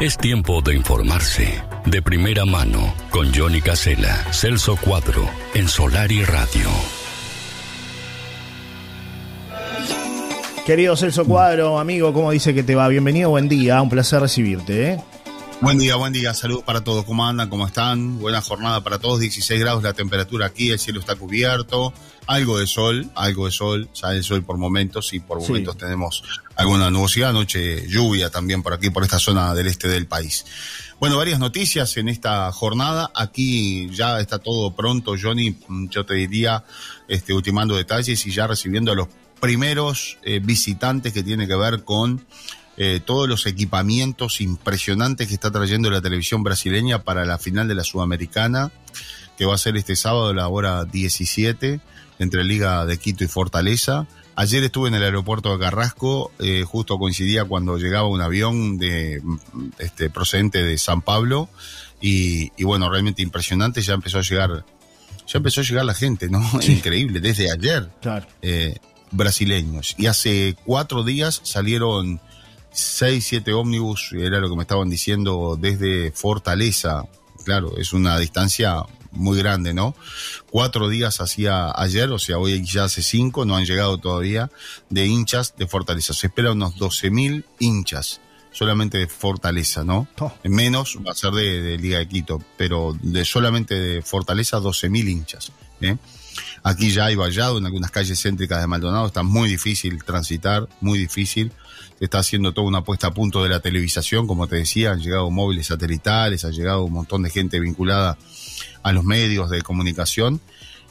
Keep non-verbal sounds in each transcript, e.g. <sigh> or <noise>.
Es tiempo de informarse. De primera mano, con Johnny Casela, Celso Cuadro, en Solar y Radio. Querido Celso Cuadro, amigo, ¿cómo dice que te va? Bienvenido, buen día, un placer recibirte. ¿eh? Buen día, buen día, saludos para todos, ¿cómo andan? ¿Cómo están? Buena jornada para todos, 16 grados la temperatura aquí, el cielo está cubierto, algo de sol, algo de sol, sale el sol por momentos y por momentos tenemos alguna nubosidad, noche lluvia también por aquí, por esta zona del este del país. Bueno, varias noticias en esta jornada. Aquí ya está todo pronto, Johnny. Yo te diría, este, ultimando detalles y ya recibiendo a los primeros eh, visitantes que tiene que ver con eh, todos los equipamientos impresionantes que está trayendo la televisión brasileña para la final de la Sudamericana, que va a ser este sábado a la hora 17 entre Liga de Quito y Fortaleza. Ayer estuve en el aeropuerto de Carrasco, eh, justo coincidía cuando llegaba un avión de este procedente de San Pablo y, y bueno, realmente impresionante, ya empezó a llegar ya empezó a llegar la gente, ¿no? <laughs> Increíble, desde ayer. Claro. Eh, brasileños. Y hace cuatro días salieron seis, siete ómnibus, era lo que me estaban diciendo, desde Fortaleza. Claro, es una distancia muy grande, ¿no? Cuatro días hacía ayer, o sea, hoy ya hace cinco, no han llegado todavía, de hinchas de Fortaleza. Se espera unos 12.000 hinchas solamente de Fortaleza, ¿no? Oh. Menos va a ser de, de, Liga de Quito, pero de solamente de Fortaleza 12.000 hinchas. ¿eh? Aquí ya hay vallado en algunas calles céntricas de Maldonado, está muy difícil transitar, muy difícil. Se está haciendo toda una puesta a punto de la televisación, como te decía, han llegado móviles satelitales, ha llegado un montón de gente vinculada a los medios de comunicación.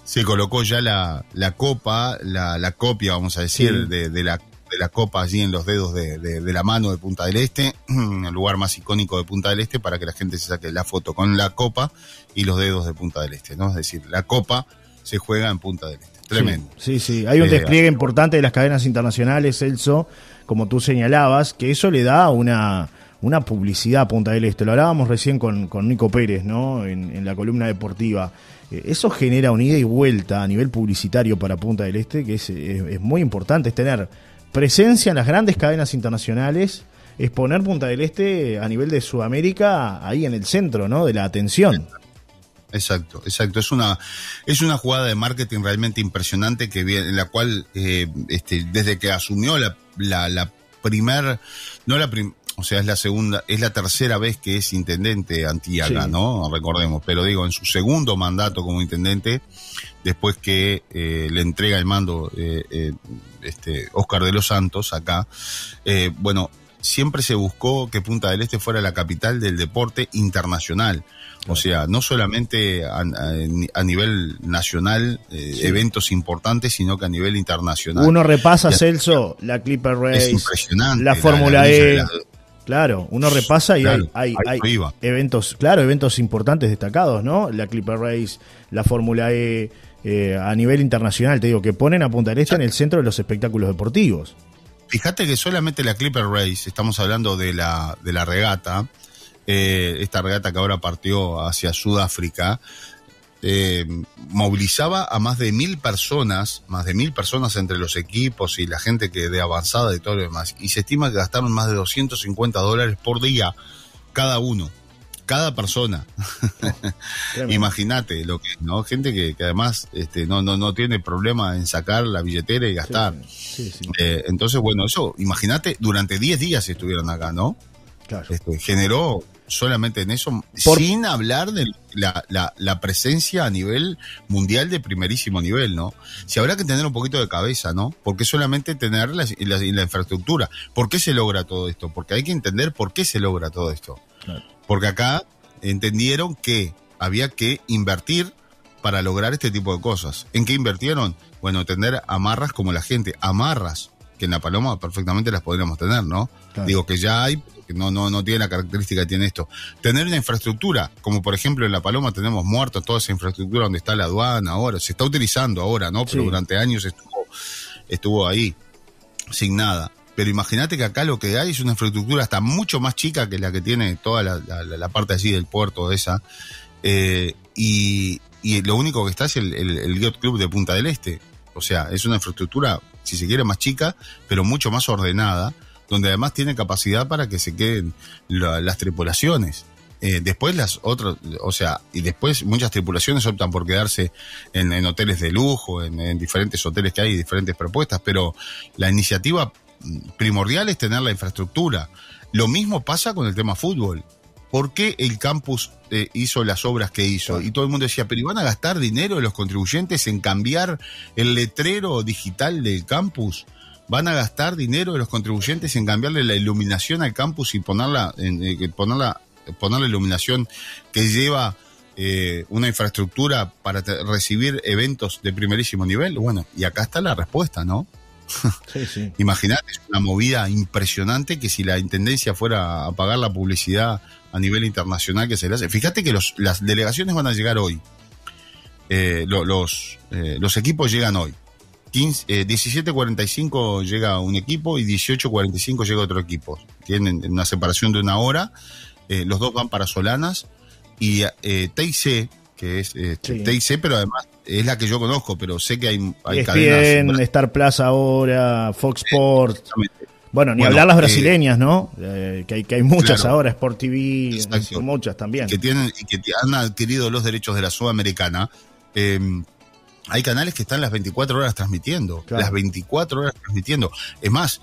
Se colocó ya la, la copa, la, la copia, vamos a decir, Sí. de, de la, de la copa allí en los dedos de, de- de la mano de Punta del Este, <clears throat> el lugar más icónico de Punta del Este, para que la gente se saque la foto con la copa y los dedos de Punta del Este, ¿no? Es decir, la copa se juega en Punta del Este. Tremendo. Sí, sí, sí. hay un Eh, despliegue importante de las cadenas internacionales, Celso, como tú señalabas, que eso le da una, una publicidad a Punta del Este. Lo hablábamos recién con, con Nico Pérez, ¿no? En, en la columna deportiva. Eh, Eso genera una ida y vuelta a nivel publicitario para Punta del Este, que es, es- es muy importante, es tener presencia en las grandes cadenas internacionales, es poner Punta del Este a nivel de Sudamérica ahí en el centro, ¿no? De la atención. Exacto, exacto. Es una, es una jugada de marketing realmente impresionante que en la cual, eh, este, desde que asumió la, la, la primer, no la prim- o sea, es la segunda, es la tercera vez que es intendente Antiaga, Sí. ¿no? Recordemos, pero digo, en su segundo mandato como intendente, después que eh, le entrega el mando eh, este Oscar de los Santos acá, eh, bueno, siempre se buscó que Punta del Este fuera la capital del deporte internacional. O sea, no solamente a, a- a nivel nacional, eh, Sí. eventos importantes, sino que a nivel internacional. Uno repasa, Celso, la Clipper Race, impresionante. la Fórmula la- E. la- Claro, uno repasa y Claro, hay, hay, eventos, claro, eventos importantes destacados, ¿no? La Clipper Race, la Fórmula E, eh, a nivel internacional, te digo, que ponen a Punta del Este en el centro de los espectáculos deportivos. Fíjate que solamente la Clipper Race, estamos hablando de la, de la regata, eh, esta regata que ahora partió hacia Sudáfrica, eh, movilizaba a más de mil personas, más de mil personas entre los equipos y la gente que de avanzada y todo lo demás. Y se estima que gastaron más de 250 dólares por día cada uno, cada persona. Imagínate lo que, ¿no? Gente que, que además este, no, no, no tiene problema en sacar la billetera y gastar. Sí, sí, Eh, entonces, bueno, eso, imagínate, durante 10 días estuvieron acá, ¿no? claro. Este, generó solamente en eso, Por- sin hablar de la, la, la presencia a nivel mundial de primerísimo nivel, ¿no? Si habrá que tener un poquito de cabeza, ¿no? Porque solamente tener la, la, la infraestructura. ¿Por qué se logra todo esto? Porque hay que entender por qué se logra todo esto. Claro. Porque acá entendieron que había que invertir para lograr este tipo de cosas. ¿En qué invirtieron? Bueno, tener amarras como la gente, amarras, que en la Paloma perfectamente las podríamos tener, ¿no? Claro. Digo que ya hay, que no, no, no tiene la característica que tiene esto. Tener una infraestructura, como por ejemplo en La Paloma tenemos muertos toda esa infraestructura donde está la aduana ahora, se está utilizando ahora, ¿no? Pero Sí. durante años estuvo, estuvo ahí, sin nada. Pero imagínate que acá lo que hay es una infraestructura hasta mucho más chica que la que tiene toda la, parte así del puerto esa. Eh, y, lo único que está es el, el, Yacht Club de Punta del Este. O sea, es una infraestructura, si se quiere, más chica, pero mucho más ordenada donde además tiene capacidad para que se queden las tripulaciones. Eh, después las otras, o sea, y después muchas tripulaciones optan por quedarse en, hoteles de lujo, en, diferentes hoteles que hay, diferentes propuestas, pero la iniciativa primordial es tener la infraestructura. Lo mismo pasa con el tema fútbol. ¿Por qué el campus eh, hizo las obras que hizo? Y todo el mundo decía, pero ¿van a gastar dinero de los contribuyentes en cambiar el letrero digital del campus? ¿Van a gastar dinero de los contribuyentes en cambiarle la iluminación al campus y ponerla, en, eh, ponerla poner la iluminación que lleva eh, una infraestructura para recibir eventos de primerísimo nivel. Bueno, y acá está la respuesta, ¿no? <laughs> Sí, sí. Imagínate, es una movida impresionante que si la intendencia fuera a pagar la publicidad a nivel internacional que se le hace. Fíjate que los, las delegaciones van a llegar hoy. Eh, los, eh, los equipos llegan hoy. 17.45 llega un equipo y 18.45 llega otro equipo. Tienen una separación de una hora eh, los dos van para Solanas y eh, TIC, que es eh, TIC, pero además es la que yo conozco, pero sé que hay, hay cadenas. Star Plaza ahora, Fox Sports. Bueno, ni hablar las eh, brasileñas, ¿no? que, hay, que hay muchas ahora, Sport TV, muchas también. Que tienen y que han adquirido los derechos de la Sudamericana. Em, hay canales que están las 24 horas transmitiendo, las 24 horas transmitiendo. Es más,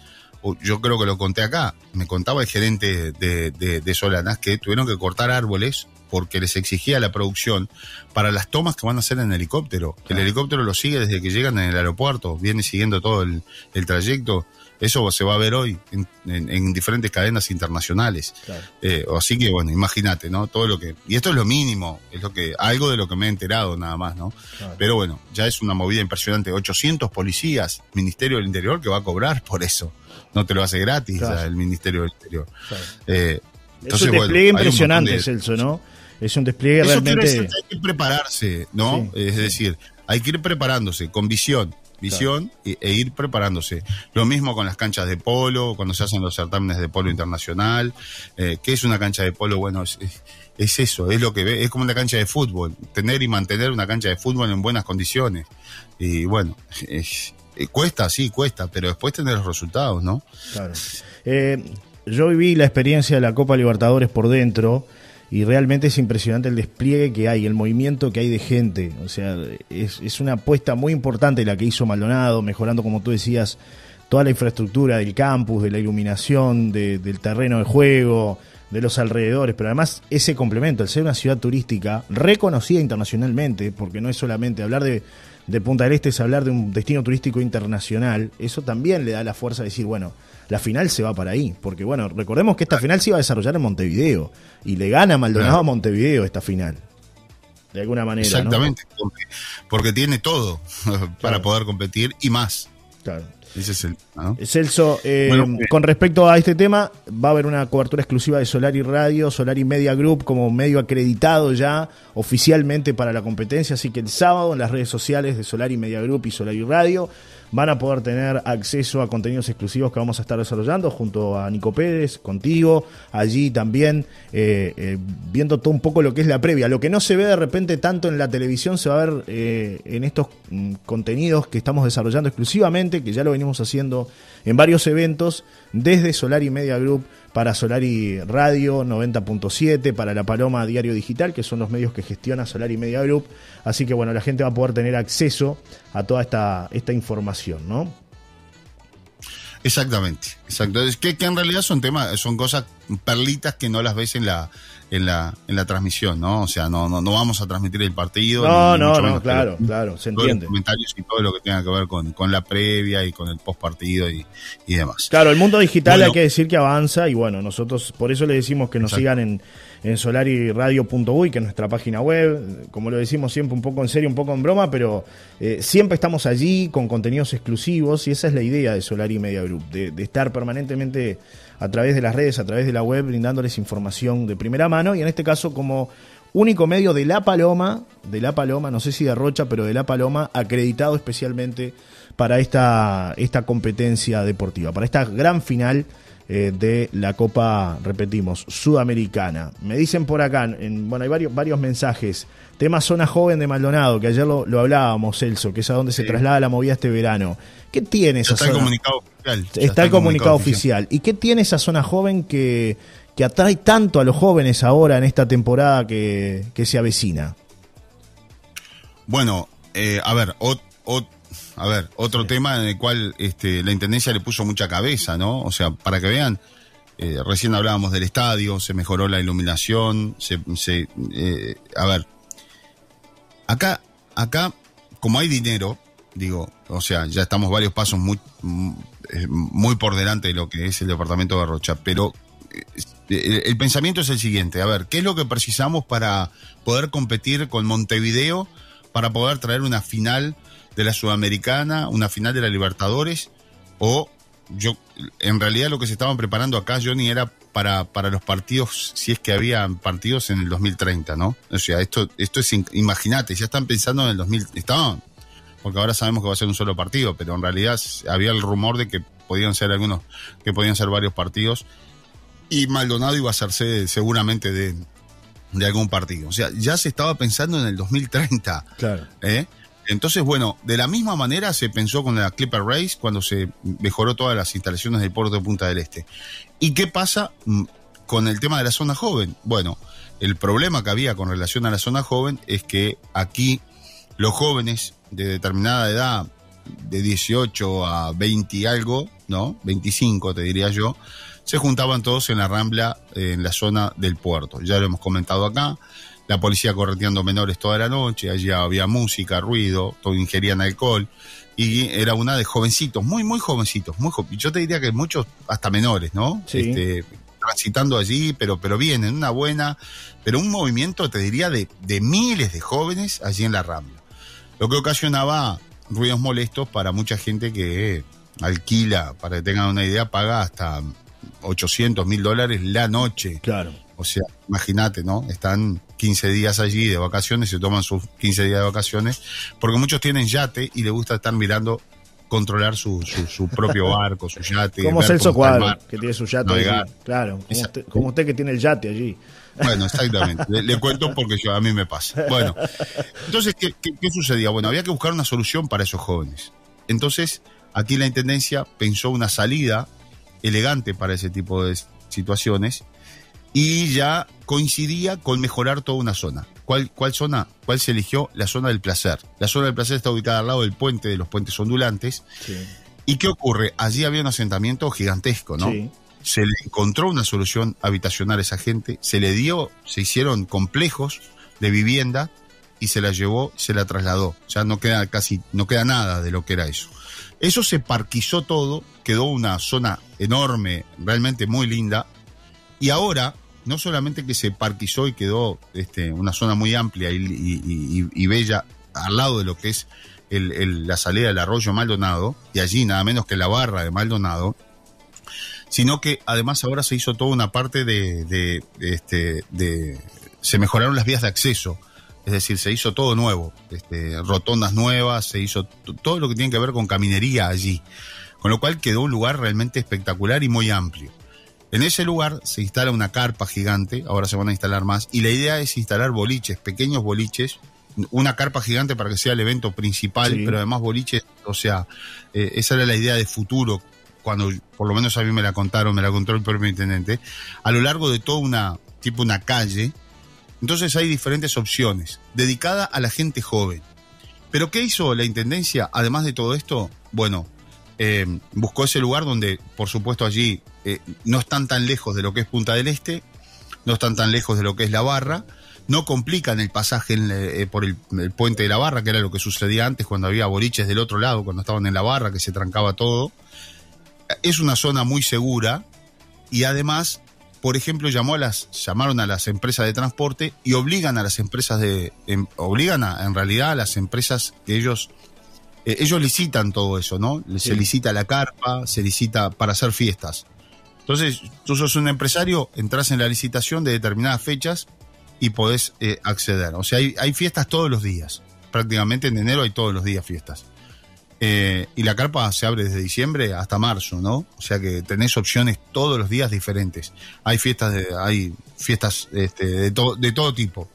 yo creo que lo conté acá, me contaba el gerente de, de, Solanas que tuvieron que cortar árboles porque les exigía la producción para las tomas que van a hacer en helicóptero. El helicóptero lo sigue desde que llegan en el aeropuerto, viene siguiendo todo el, trayecto. Eso se va a ver hoy en, diferentes cadenas internacionales. Eh, así que, bueno, imagínate, ¿no? Todo lo que. Y esto es lo mínimo, es lo que. Algo de lo que me he enterado nada más, ¿no? Pero bueno, ya es una movida impresionante. 800 policías, Ministerio del Interior, que va a cobrar por eso no te lo hace gratis el Ministerio del Interior. Eh, es un despliegue impresionante, Celso, ¿no? Es un despliegue realmente. hay que prepararse, ¿no? Es decir, hay que ir preparándose con visión, visión e, ir preparándose. Lo mismo con las canchas de polo, cuando se hacen los certámenes de polo internacional. Eh, ¿Qué es una cancha de polo? Bueno, es, es, eso, es lo que ve, es como una cancha de fútbol, tener y mantener una cancha de fútbol en buenas condiciones. Y bueno, es, eh, cuesta, sí, cuesta, pero después tener los resultados, ¿no? Claro. Eh, yo viví la experiencia de la Copa Libertadores por dentro y realmente es impresionante el despliegue que hay, el movimiento que hay de gente. O sea, es, una apuesta muy importante la que hizo Maldonado, mejorando, como tú decías, toda la infraestructura del campus, de la iluminación, del terreno de juego, de los alrededores, pero además ese complemento, el ser una ciudad turística reconocida internacionalmente, porque no es solamente hablar de de Punta del Este es hablar de un destino turístico internacional, eso también le da la fuerza de decir, bueno, la final se va para ahí. Porque, bueno, recordemos que esta final se iba a desarrollar en Montevideo y le gana Maldonado a Montevideo esta final. De alguna manera. Exactamente, porque, tiene todo <laughs> para poder competir y más. Claro. Ese es el. Celso, eh, eh, con respecto a este tema, va a haber una cobertura exclusiva de Solari Radio, Solari Media Group como medio acreditado ya oficialmente para la competencia. Así que el sábado en las redes sociales de Solari Media Group y Solari Radio van a poder tener acceso a contenidos exclusivos que vamos a estar desarrollando junto a Nico Pérez, contigo, allí también, eh, eh, viendo todo un poco lo que es la previa. Lo que no se ve de repente tanto en la televisión se va a ver eh, en estos mm, contenidos que estamos desarrollando exclusivamente, que ya lo venimos haciendo en varios eventos, desde Solari Media Group para Solari Radio 90.7, para La Paloma Diario Digital, que son los medios que gestiona Solari Media Group. Así que bueno, la gente va a poder tener acceso a toda esta, esta información, ¿no? Exactamente, exacto. Es que, que en realidad son temas, son cosas perlitas que no las ves en la, en la, en la transmisión, ¿no? O sea, no, no, no vamos a transmitir el partido. No, no, no, claro, claro, se entiende. Los comentarios y todo lo que tenga que ver con, con la previa y con el post partido y, y demás. Claro, el mundo digital hay que decir que avanza y bueno, nosotros por eso le decimos que nos sigan en, en solariradio.uy, que es nuestra página web, como lo decimos siempre un poco en serio, un poco en broma, pero eh, siempre estamos allí con contenidos exclusivos y esa es la idea de Solari Media Group, de, de estar permanentemente a través de las redes, a través de la web, brindándoles información de primera mano y en este caso como único medio de La Paloma, de La Paloma, no sé si de Rocha, pero de La Paloma, acreditado especialmente para esta, esta competencia deportiva, para esta gran final eh, de la Copa, repetimos, Sudamericana. Me dicen por acá, en, bueno, hay varios, varios mensajes. Tema zona joven de Maldonado, que ayer lo, hablábamos, Celso, que es a donde se traslada la movida este verano. ¿Qué tiene esa está zona? El comunicado oficial. Está, el comunicado, oficial. ¿Y qué tiene esa zona joven que, que atrae tanto a los jóvenes ahora en esta temporada que, se avecina? Bueno, eh, a ver, a ver, otro tema en el cual este, la Intendencia le puso mucha cabeza, ¿no? O sea, para que vean, eh, recién hablábamos del estadio, se mejoró la iluminación, se, eh, a ver, acá, acá, como hay dinero, digo, o sea, ya estamos varios pasos muy, eh, muy por delante de lo que es el departamento de Rocha, pero el, pensamiento es el siguiente, a ver, ¿qué es lo que precisamos para poder competir con Montevideo, para poder traer una final de la Sudamericana, una final de la Libertadores, o yo, en realidad lo que se estaban preparando acá, Johnny, era para, para los partidos, si es que había partidos en el 2030, ¿no? O sea, esto, esto es, imagínate, ya están pensando en el 2000, estaban, porque ahora sabemos que va a ser un solo partido, pero en realidad había el rumor de que podían ser algunos, que podían ser varios partidos, y Maldonado iba a hacerse seguramente de, de algún partido. O sea, ya se estaba pensando en el 2030. Claro. ¿eh? Entonces, bueno, de la misma manera se pensó con la Clipper Race cuando se mejoró todas las instalaciones del puerto de Punta del Este. ¿Y qué pasa mm, con el tema de la zona joven? Bueno, el problema que había con relación a la zona joven es que aquí los jóvenes de determinada edad, de 18 a 20 y algo, ¿no? 25 te diría yo, se juntaban todos en la rambla, en la zona del puerto. Ya lo hemos comentado acá la policía correteando menores toda la noche, allí había música, ruido, todo ingerían alcohol, y era una de jovencitos, muy, muy jovencitos, muy yo te diría que muchos hasta menores, ¿no? Este, transitando allí, pero, pero bien, en una buena, pero un movimiento, te diría, de, de miles de jóvenes allí en la Rambla. Lo que ocasionaba ruidos molestos para mucha gente que alquila, para que tengan una idea, paga hasta 800 mil dólares la noche. Claro. O sea, imagínate, ¿no? Están 15 días allí de vacaciones, se toman sus 15 días de vacaciones, porque muchos tienen yate y les gusta estar mirando, controlar su, su, propio <laughs> barco, su yate. Como Celso Cuadro, que tiene su yate allí. Claro, como usted, que tiene el yate allí. Bueno, <laughs> exactamente. le, cuento porque yo, a mí me pasa. Bueno, entonces, ¿qué, ¿qué, sucedía? Bueno, había que buscar una solución para esos jóvenes. Entonces, aquí la Intendencia pensó una salida elegante para ese tipo de situaciones y ya coincidía con mejorar toda una zona. ¿Cuál, ¿Cuál zona? ¿Cuál se eligió? La zona del placer. La zona del placer está ubicada al lado del puente, de los puentes ondulantes. ¿Y qué ocurre? Allí había un asentamiento gigantesco, ¿no? Se le encontró una solución habitacional a esa gente, se le dio, se hicieron complejos de vivienda y se la llevó, se la trasladó. Ya no queda casi, no queda nada de lo que era eso. Eso se parquizó todo, quedó una zona enorme, realmente muy linda. Y ahora no solamente que se parquizó y quedó este, una zona muy amplia y, bella al lado de lo que es la salida del arroyo Maldonado, y allí nada menos que la barra de Maldonado, sino que además ahora se hizo toda una parte de, este, de se mejoraron las vías de acceso, es decir, se hizo todo nuevo, este, rotondas nuevas, se hizo todo lo que tiene que ver con caminería allí, con lo cual quedó un lugar realmente espectacular y muy amplio. En ese lugar se instala una carpa gigante, ahora se van a instalar más, y la idea es instalar boliches, pequeños boliches, una carpa gigante para que sea el evento principal, pero además boliches, o sea, eh, esa era la idea de futuro, cuando por lo menos a mí me la contaron, me la contó el propio intendente, a lo largo de toda una, tipo una calle, entonces hay diferentes opciones, dedicada a la gente joven. Pero ¿qué hizo la Intendencia, además de todo esto? Bueno, eh, buscó ese lugar donde, por supuesto, allí eh, no están tan lejos de lo que es Punta del Este, no están tan lejos de lo que es la barra, no complican el pasaje eh, por el, puente de la barra, que era lo que sucedía antes cuando había boliches del otro lado, cuando estaban en la barra, que se trancaba todo. Es una zona muy segura y además, por ejemplo, llamó a las, llamaron a las empresas de transporte y obligan a las empresas de, em, obligan a, en realidad a las empresas que ellos eh, ellos licitan todo eso, ¿no? Se licita la carpa, se licita para hacer fiestas. Entonces, tú sos un empresario, entras en la licitación de determinadas fechas y podés eh, acceder. O sea, hay, fiestas todos los días. Prácticamente en enero hay todos los días fiestas. Eh, y la carpa se abre desde diciembre hasta marzo, ¿no? O sea que tenés opciones todos los días diferentes. Hay fiestas de, hay fiestas este, de, de todo tipo.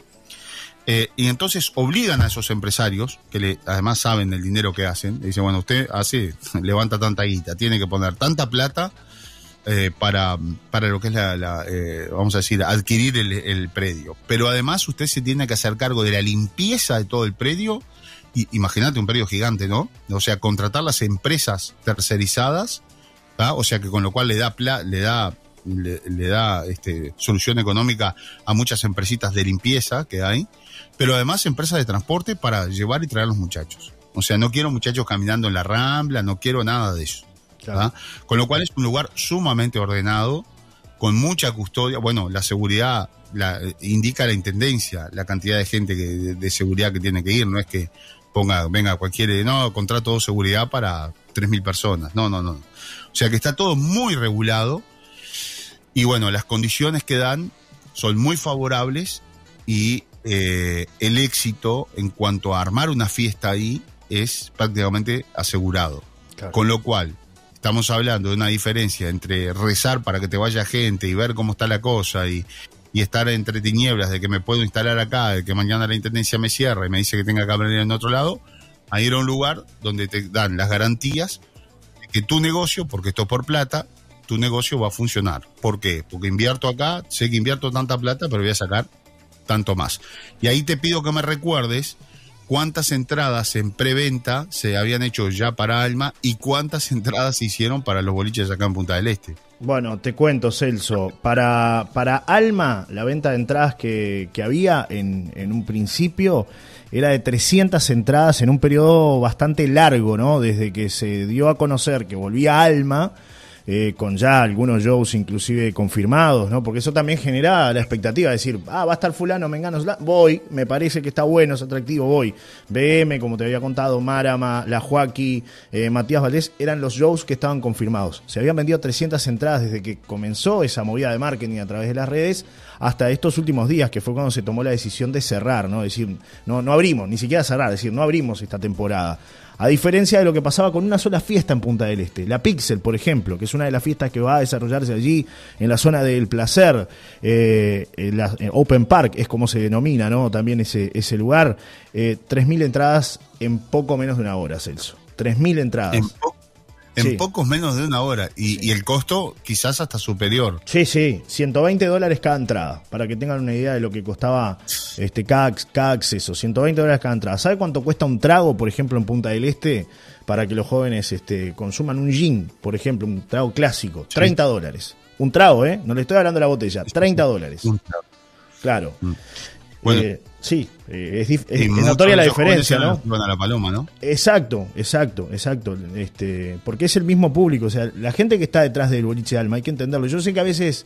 Eh, y entonces obligan a esos empresarios, que le, además saben el dinero que hacen, le dicen, bueno, usted hace, <laughs> levanta tanta guita, tiene que poner tanta plata eh, para, para lo que es la, eh, vamos a decir, adquirir el, predio. Pero además usted se tiene que hacer cargo de la limpieza de todo el predio. Y, imagínate un predio gigante, ¿no? O sea, contratar las empresas tercerizadas, o sea que con lo cual le da, le da le, da este, solución económica a muchas empresitas de limpieza que hay, pero además empresas de transporte para llevar y traer a los muchachos. O sea, no quiero muchachos caminando en la rambla, no quiero nada de eso. Con lo cual es un lugar sumamente ordenado, con mucha custodia. Bueno, la seguridad la, indica la intendencia, la cantidad de gente que, de, seguridad que tiene que ir, no es que ponga, venga cualquier, no, contrato de seguridad para 3.000 personas, no, no, no. O sea que está todo muy regulado y bueno, las condiciones que dan son muy favorables y eh, el éxito en cuanto a armar una fiesta ahí es prácticamente asegurado. Con lo cual, estamos hablando de una diferencia entre rezar para que te vaya gente y ver cómo está la cosa y, y estar entre tinieblas de que me puedo instalar acá, de que mañana la intendencia me cierra y me dice que tenga que abrir en otro lado, a ir a un lugar donde te dan las garantías de que tu negocio, porque esto es por plata, tu negocio va a funcionar. ¿Por qué? Porque invierto acá, sé que invierto tanta plata, pero voy a sacar tanto más. Y ahí te pido que me recuerdes cuántas entradas en preventa se habían hecho ya para Alma y cuántas <laughs> entradas se hicieron para los boliches acá en Punta del Este. Bueno, te cuento, Celso. Para, para Alma, la venta de entradas que, había en, en, un principio era de 300 entradas en un periodo bastante largo, ¿no? Desde que se dio a conocer que volvía Alma eh, con ya algunos shows inclusive confirmados, ¿no? Porque eso también genera la expectativa de decir, ah, va a estar fulano, mengano, voy, me parece que está bueno, es atractivo, voy. BM, como te había contado, Marama, La Joaquí, eh, Matías Valdés, eran los shows que estaban confirmados. Se habían vendido 300 entradas desde que comenzó esa movida de marketing a través de las redes hasta estos últimos días, que fue cuando se tomó la decisión de cerrar, ¿no? Es decir, no, no abrimos, ni siquiera cerrar, es decir, no abrimos esta temporada. A diferencia de lo que pasaba con una sola fiesta en Punta del Este, la Pixel, por ejemplo, que es una de las fiestas que va a desarrollarse allí en la zona del placer, eh, la, Open Park es como se denomina, ¿no? También ese, ese lugar, eh, 3.000 entradas en poco menos de una hora, Celso. 3.000 entradas. En en pocos menos de una hora. Y, y, el costo quizás hasta superior. Sí, sí, 120 dólares cada entrada, para que tengan una idea de lo que costaba este cada, cada acceso. 120 dólares cada entrada. ¿Sabe cuánto cuesta un trago, por ejemplo, en Punta del Este, para que los jóvenes este, consuman un gin, por ejemplo, un trago clásico? 30 dólares. Un trago, ¿eh? No le estoy hablando de la botella. 30 dólares. Claro. Mm. Bueno. Eh, sí, eh, es, notoria la diferencia, ¿no? a la paloma, ¿no? Exacto, exacto, exacto. Este, porque es el mismo público. O sea, la gente que está detrás del boliche de alma, hay que entenderlo. Yo sé que a veces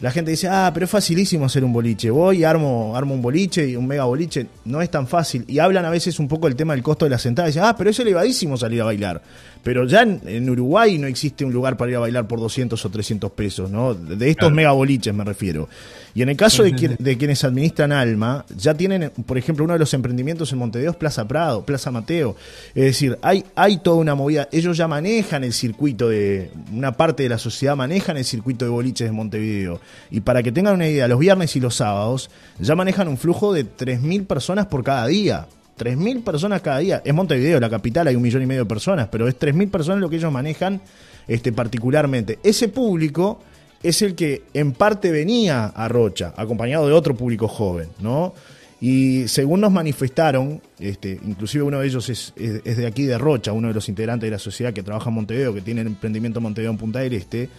la gente dice, ah, pero es facilísimo hacer un boliche. Voy, armo, armo un boliche y un mega boliche. No es tan fácil. Y hablan a veces un poco del tema del costo de la sentada. Dicen, ah, pero es elevadísimo salir a bailar. Pero ya en, Uruguay no existe un lugar para ir a bailar por 200 o 300 pesos, ¿no? De estos mega boliches me refiero. Y en el caso de, quienes administran Alma, ya tienen, por ejemplo, uno de los emprendimientos en Montevideo es Plaza Prado, Plaza Mateo. Es decir, hay, hay toda una movida. Ellos ya manejan el circuito de. Una parte de la sociedad manejan el circuito de boliches de Montevideo. Y para que tengan una idea, los viernes y los sábados ya manejan un flujo de 3.000 personas por cada día. 3.000 personas cada día. Es Montevideo, la capital, hay un millón y medio de personas, pero es 3.000 personas lo que ellos manejan este, particularmente. Ese público es el que en parte venía a Rocha, acompañado de otro público joven, ¿no? Y según nos manifestaron, este, inclusive uno de ellos es, es, de aquí de Rocha, uno de los integrantes de la sociedad que trabaja en Montevideo, que tiene el emprendimiento Montevideo en Punta del Este,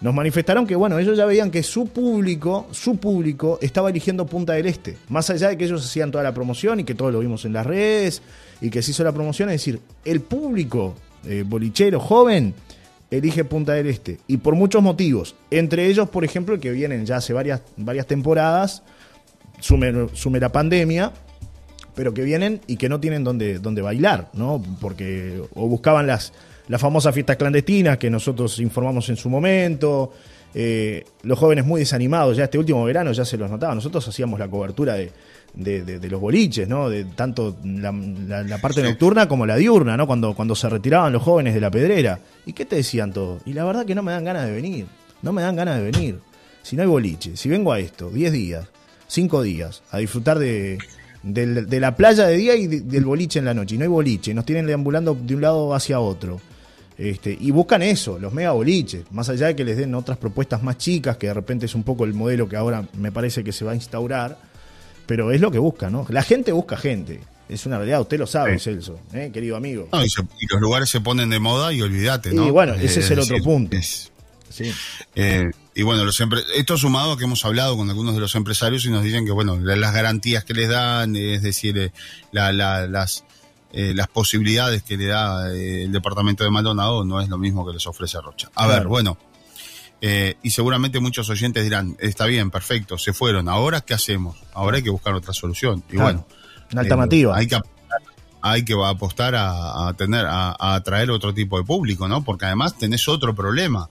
nos manifestaron que, bueno, ellos ya veían que su público, su público estaba eligiendo Punta del Este. Más allá de que ellos hacían toda la promoción y que todos lo vimos en las redes y que se hizo la promoción, es decir, el público eh, bolichero joven elige Punta del Este. Y por muchos motivos. Entre ellos, por ejemplo, que vienen ya hace varias, varias temporadas, sume, sume la pandemia, pero que vienen y que no tienen donde, donde bailar, ¿no? Porque o buscaban las las famosas fiestas clandestinas que nosotros informamos en su momento, eh, los jóvenes muy desanimados, ya este último verano ya se los notaba, nosotros hacíamos la cobertura de, de, los boliches, ¿no? De tanto la, parte nocturna como la diurna, ¿no? Cuando, cuando se retiraban los jóvenes de la pedrera. ¿Y qué te decían todos? Y la verdad que no me dan ganas de venir, no me dan ganas de venir. Si no hay boliche, si vengo a esto, 10 días, 5 días, a disfrutar de, de, la playa de día y del boliche en la noche, y no hay boliche, nos tienen deambulando de un lado hacia otro este, y buscan eso, los mega boliches, más allá de que les den otras propuestas más chicas, que de repente es un poco el modelo que ahora me parece que se va a instaurar, pero es lo que busca, ¿no? La gente busca gente, es una realidad, usted lo sabe, Celso, ¿eh? querido amigo. y, los lugares se ponen de moda y olvídate, ¿no? Y bueno, ese es el otro punto. sí. Eh, y bueno, los esto sumado a que hemos hablado con algunos de los empresarios y nos dicen que, bueno, las garantías que les dan, es decir, eh, las eh, las posibilidades que le da eh, el departamento de Maldonado no es lo mismo que les ofrece Rocha. A ver, bueno, eh, y seguramente muchos oyentes dirán, está bien, perfecto, se fueron, ahora qué hacemos, ahora hay que buscar otra solución. Y bueno, una alternativa. hay que hay que apostar a, tener, a, a, atraer otro tipo de público, ¿no? Porque además tenés otro problema.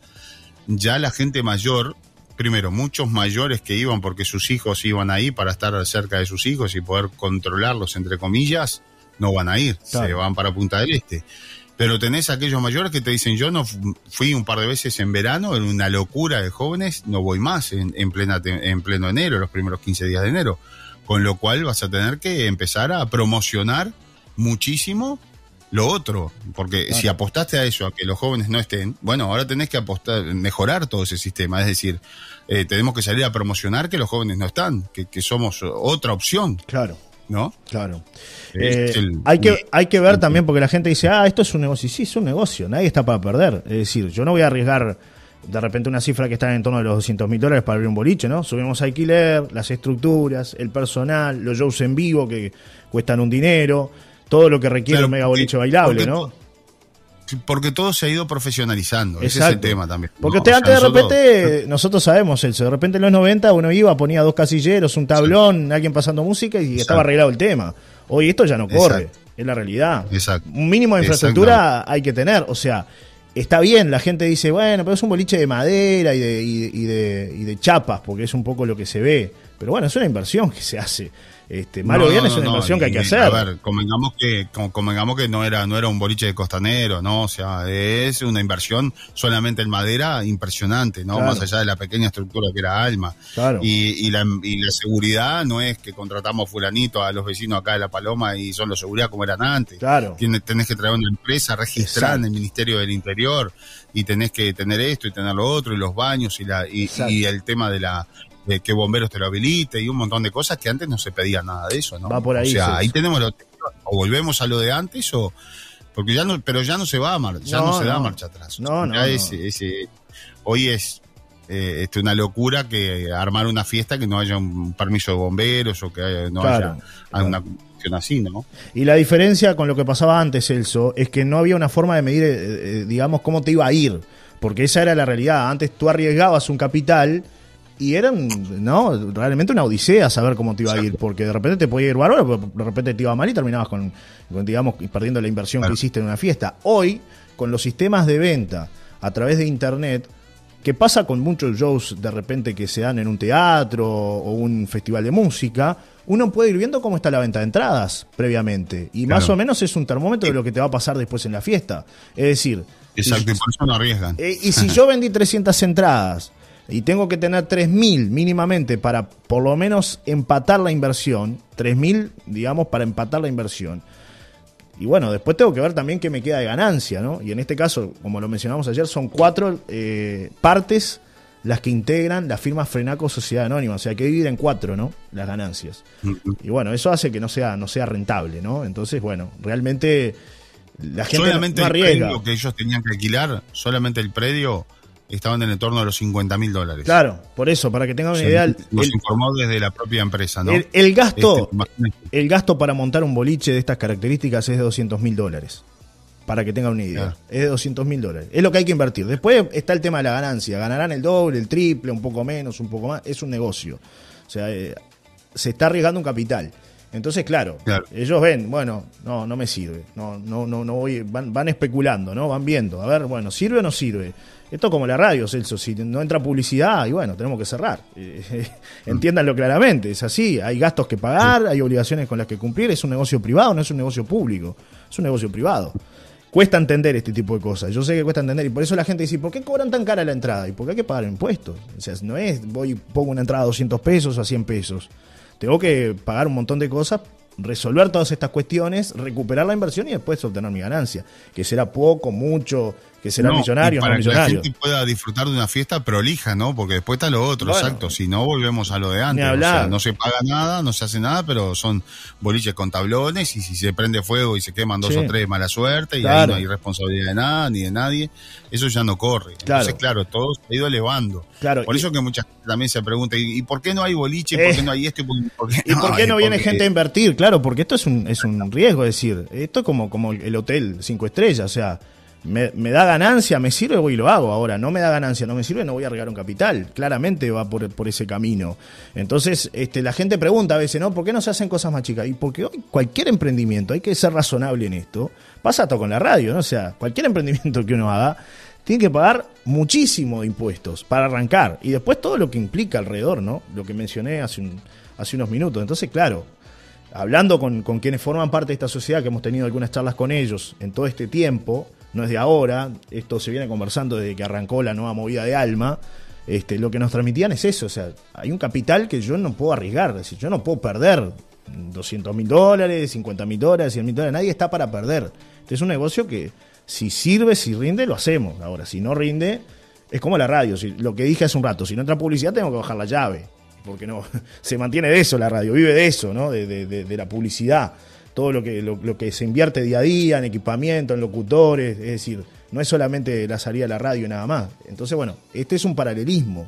Ya la gente mayor, primero, muchos mayores que iban porque sus hijos iban ahí para estar cerca de sus hijos y poder controlarlos, entre comillas, no van a ir, se van para Punta del Este. Pero tenés aquellos mayores que te dicen, yo no fui un par de veces en verano, en una locura de jóvenes, no voy más en, en, plena, en pleno enero, los primeros 15 días de enero. Con lo cual vas a tener que empezar a promocionar muchísimo lo otro, porque si apostaste a eso, a que los jóvenes no estén, bueno, ahora tenés que apostar, mejorar todo ese sistema, es decir, eh, tenemos que salir a promocionar que los jóvenes no están, que, que somos otra opción. Claro. ¿No? Claro. Eh, hay, que, hay que ver también, porque la gente dice, ah, esto es un negocio. Y sí, es un negocio, nadie está para perder. Es decir, yo no voy a arriesgar de repente una cifra que está en torno de los 200 mil dólares para abrir un boliche, ¿no? Subimos alquiler, las estructuras, el personal, los shows en vivo que cuestan un dinero, todo lo que requiere un mega boliche bailable, ¿no? Porque todo se ha ido profesionalizando. Ese es el tema también. Porque usted antes de repente, nosotros sabemos eso, de repente en los 90 uno iba, ponía dos casilleros, un tablón, alguien pasando música y estaba arreglado el tema. Hoy esto ya no corre, es la realidad. Exacto. Un mínimo de infraestructura hay que tener, o sea, está bien, la gente dice, bueno, pero es un boliche de madera y de, y de, y de chapas, porque es un poco lo que se ve. Pero bueno, es una inversión que se hace. Este, malo bien es una inversión que hay que hacer. A ver, convengamos que, convengamos que no era, no era un boliche de costanero, ¿no? O sea, es una inversión solamente en madera impresionante, ¿no? Más allá de la pequeña estructura que era Alma. Claro. Y, la, y la seguridad no es que contratamos fulanito a los vecinos acá de La Paloma y son los seguridad como eran antes. Claro. Tienes, tenés que traer una empresa registrada en el Ministerio del Interior y tenés que tener esto y tener lo otro y los baños y la y el tema de la de que bomberos te lo habilite y un montón de cosas que antes no se pedía nada de eso, ¿no? Va por ahí. O sea, ahí tenemos lo, o volvemos a lo de antes o porque ya no, pero ya no se va a marcha, ya no, se da marcha atrás. No, no, hoy es eh, este, una locura que armar una fiesta que no haya un permiso de bomberos o que no haya una cuestión así, ¿no? Y la diferencia con lo que pasaba antes, Celso, es que no había una forma de medir, eh, eh, digamos, cómo te iba a ir, porque esa era la realidad. Antes tú arriesgabas un capital y eran, ¿no? Realmente una odisea saber cómo te iba a ir, porque de repente te podía ir bárbaro, pero de repente te iba mal y terminabas con, digamos, perdiendo la inversión que hiciste en una fiesta. Hoy, con los sistemas de venta a través de internet, ¿qué pasa con muchos shows de repente que se dan en un teatro o un festival de música, uno puede ir viendo cómo está la venta de entradas previamente. Y más o menos es un termómetro de lo que te va a pasar después en la fiesta. Es decir... Exacto, y por eso no arriesgan. Eh, y si yo vendí 300 entradas y tengo que tener 3.000 mínimamente para por lo menos empatar la inversión, 3.000 digamos para empatar la inversión. Y bueno, después tengo que ver también qué me queda de ganancia, ¿no? Y en este caso, como lo mencionamos ayer, son cuatro eh, partes las que integran la firma Frenaco Sociedad Anónima. O sea, hay que dividir en cuatro, ¿no? Las ganancias. Y bueno, eso hace que no sea, no sea rentable, ¿no? Entonces, bueno, realmente la gente solamente no arriesga. el predio que ellos tenían que alquilar, solamente el predio estaban en el torno de los 50 mil dólares. Claro, por eso, para que tengan una idea. Nos informó desde la propia empresa, ¿no? El, gasto, este, el gasto para montar un boliche de estas características es de 200 mil dólares. Para que tengan una idea. Es de 200 mil dólares. Es lo que hay que invertir. Después está el tema de la ganancia. Ganarán el doble, el triple, un poco menos, un poco más. Es un negocio. O sea, eh, se está arriesgando un capital. Entonces, claro, ellos ven, bueno, no, no me sirve, no, no, no, no voy, van, van especulando, ¿no? Van viendo, a ver, bueno, ¿sirve o no sirve? Esto como la radio, Celso, si no entra publicidad, y bueno, tenemos que cerrar. <laughs> entiéndanlo claramente, es así, hay gastos que pagar, hay obligaciones con las que cumplir, es un negocio privado, no es un negocio público, es un negocio privado. Cuesta entender este tipo de cosas, yo sé que cuesta entender, y por eso la gente dice, ¿por qué cobran tan cara la entrada? ¿Y por qué hay que pagar impuestos? O sea, no es, voy, pongo una entrada a 200 pesos o a 100 pesos. Tengo que pagar un montón de cosas resolver todas estas cuestiones, recuperar la inversión y después obtener mi ganancia, que será poco, mucho, que será millonario, para no millonario. Que la gente pueda disfrutar de una fiesta prolija, ¿no? Porque después está lo otro, exacto. Si no, volvemos a lo de antes. O sea, no se paga nada, no se hace nada, pero son boliches con tablones y si se prende fuego y se queman dos o tres, mala suerte y ahí no hay responsabilidad de nada ni de nadie, eso ya no corre. Entonces, claro, todo se ha ido elevando. Claro, por eso que mucha gente también se pregunta, ¿y, por qué no hay boliche? ¿Por qué no hay esto? ¿Y por qué, <laughs> ¿Y por qué no viene gente a invertir? Claro, porque esto es un, es un riesgo, es decir, esto es como, como el hotel cinco estrellas, o sea, me, da ganancia, me sirve, voy y lo hago. Ahora, no me da ganancia, no me sirve, no voy a regar un capital. Claramente va por, por, ese camino. Entonces, este, la gente pregunta a veces, ¿no? ¿Por qué no se hacen cosas más chicas? Y porque hoy cualquier emprendimiento, hay que ser razonable en esto, pasa todo con la radio, ¿no? O sea, cualquier <laughs> emprendimiento que uno haga, tiene que pagar muchísimo de impuestos para arrancar. Y después todo lo que implica alrededor, ¿no? Lo que mencioné hace, un, hace unos minutos. Entonces, claro, hablando con, con quienes forman parte de esta sociedad, que hemos tenido algunas charlas con ellos en todo este tiempo, no es de ahora, esto se viene conversando desde que arrancó la nueva movida de Alma. Este, lo que nos transmitían es eso, o sea, hay un capital que yo no puedo arriesgar, es decir, yo no puedo perder 200 mil dólares, 50 mil dólares, 100 mil dólares, nadie está para perder. Este es un negocio que si sirve, si rinde, lo hacemos. Ahora, si no rinde, es como la radio, si, lo que dije hace un rato, si no entra publicidad tengo que bajar la llave, porque no, <laughs> se mantiene de eso la radio, vive de eso, ¿no? de, de, de la publicidad todo lo que, lo, que se invierte día a día en equipamiento, en locutores, es decir, no es solamente la salida a la radio nada más. Entonces, bueno, este es un paralelismo.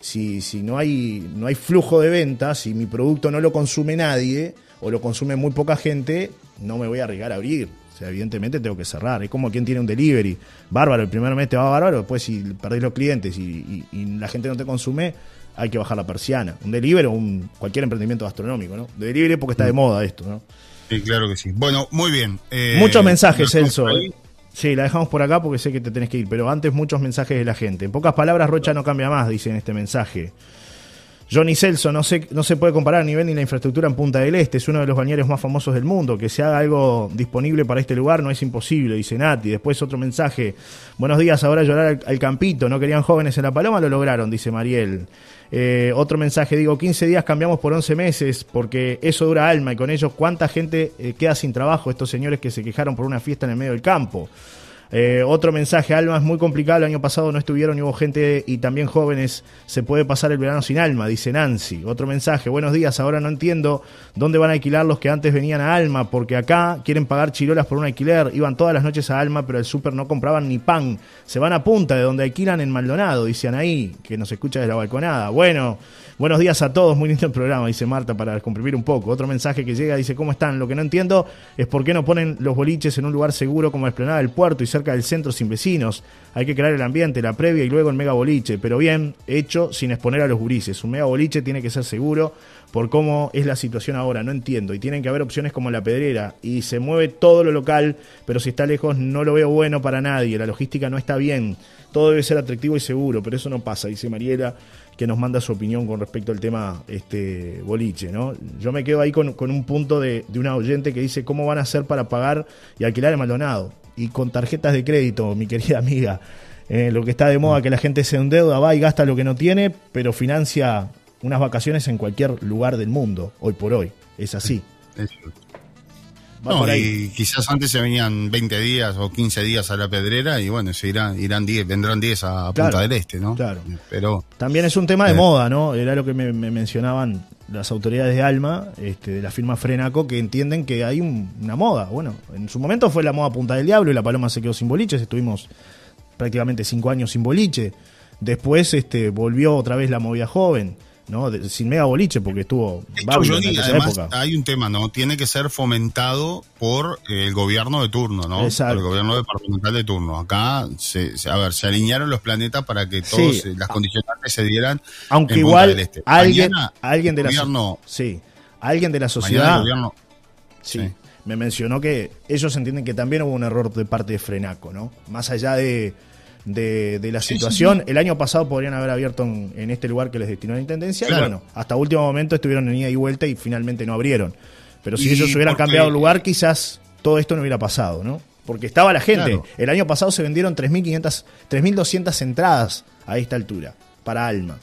Si, si no, hay, no hay flujo de ventas, si mi producto no lo consume nadie o lo consume muy poca gente, no me voy a arriesgar a abrir. O sea, evidentemente tengo que cerrar. Es como quien tiene un delivery. Bárbaro, el primer mes te va bárbaro, después si perdés los clientes y, la gente no te consume, hay que bajar la persiana. Un delivery o un, cualquier emprendimiento gastronómico, ¿no? De delivery porque está de mm. moda esto, ¿no? Sí, claro que sí. Bueno, muy bien. Eh, muchos mensajes, Celso. Sí, la dejamos por acá porque sé que te tenés que ir, pero antes muchos mensajes de la gente. En pocas palabras, Rocha no cambia más, dice en este mensaje. Johnny Celso, no se, no se puede comparar a nivel ni la infraestructura en Punta del Este, es uno de los balnearios más famosos del mundo. Que se haga algo disponible para este lugar no es imposible, dice Nati. Después otro mensaje. Buenos días, ahora llorar al, al campito. No querían jóvenes en la paloma, lo lograron, dice Mariel. Eh, otro mensaje, digo, 15 días cambiamos por 11 meses porque eso dura alma y con ellos cuánta gente eh, queda sin trabajo, estos señores que se quejaron por una fiesta en el medio del campo. Eh, otro mensaje, Alma, es muy complicado, el año pasado no estuvieron y hubo gente y también jóvenes, se puede pasar el verano sin Alma, dice Nancy. Otro mensaje, buenos días, ahora no entiendo dónde van a alquilar los que antes venían a Alma, porque acá quieren pagar chirolas por un alquiler, iban todas las noches a Alma, pero el súper no compraban ni pan, se van a punta de donde alquilan en Maldonado, dice Anaí, que nos escucha de la balconada. Bueno, Buenos días a todos, muy lindo el programa, dice Marta, para comprimir un poco. Otro mensaje que llega dice, ¿cómo están? Lo que no entiendo es por qué no ponen los boliches en un lugar seguro como la explanada del puerto y cerca del centro sin vecinos. Hay que crear el ambiente, la previa y luego el mega boliche, pero bien hecho sin exponer a los gurises. Un mega boliche tiene que ser seguro por cómo es la situación ahora, no entiendo. Y tienen que haber opciones como la pedrera y se mueve todo lo local, pero si está lejos no lo veo bueno para nadie, la logística no está bien. Todo debe ser atractivo y seguro, pero eso no pasa, dice Mariela que nos manda su opinión con respecto al tema este boliche, ¿no? Yo me quedo ahí con, un punto de, de, una oyente que dice cómo van a hacer para pagar y alquilar el Maldonado. Y con tarjetas de crédito, mi querida amiga. Eh, lo que está de moda, que la gente se endeuda, va y gasta lo que no tiene, pero financia unas vacaciones en cualquier lugar del mundo, hoy por hoy. Es así. No, y quizás antes se venían 20 días o 15 días a la pedrera y bueno, se irán, irán 10, vendrán 10 a Punta del Este, ¿no? Claro. Pero, También es un tema de eh, moda, ¿no? Era lo que me, mencionaban las autoridades de Alma, este, de la firma Frenaco, que entienden que hay una moda. Bueno, en su momento fue la moda Punta del Diablo y la Paloma se quedó sin boliches, estuvimos prácticamente 5 años sin boliche. Después este, volvió otra vez la movida joven. ¿No? sin mega boliche, porque estuvo además, Hay un tema, ¿no? Tiene que ser fomentado por el gobierno de turno, ¿no? el gobierno departamental de turno. Acá, se, a ver, se alinearon los planetas para que todas las condicionantes se dieran. Aunque igual este. alguien, alguien de la gobierno, sí alguien de la sociedad sí, me mencionó que ellos entienden que también hubo un error de parte de Frenaco, ¿no? Más allá de, de, la situación, el año pasado podrían haber abierto en, este lugar que les destinó la Intendencia, y bueno, hasta último momento estuvieron en ida y vuelta y finalmente no abrieron. Pero si ellos hubieran cambiado el lugar, quizás todo esto no hubiera pasado, ¿no? Porque estaba la gente. El año pasado se vendieron 3.500, 3.200 entradas a esta altura para Alma.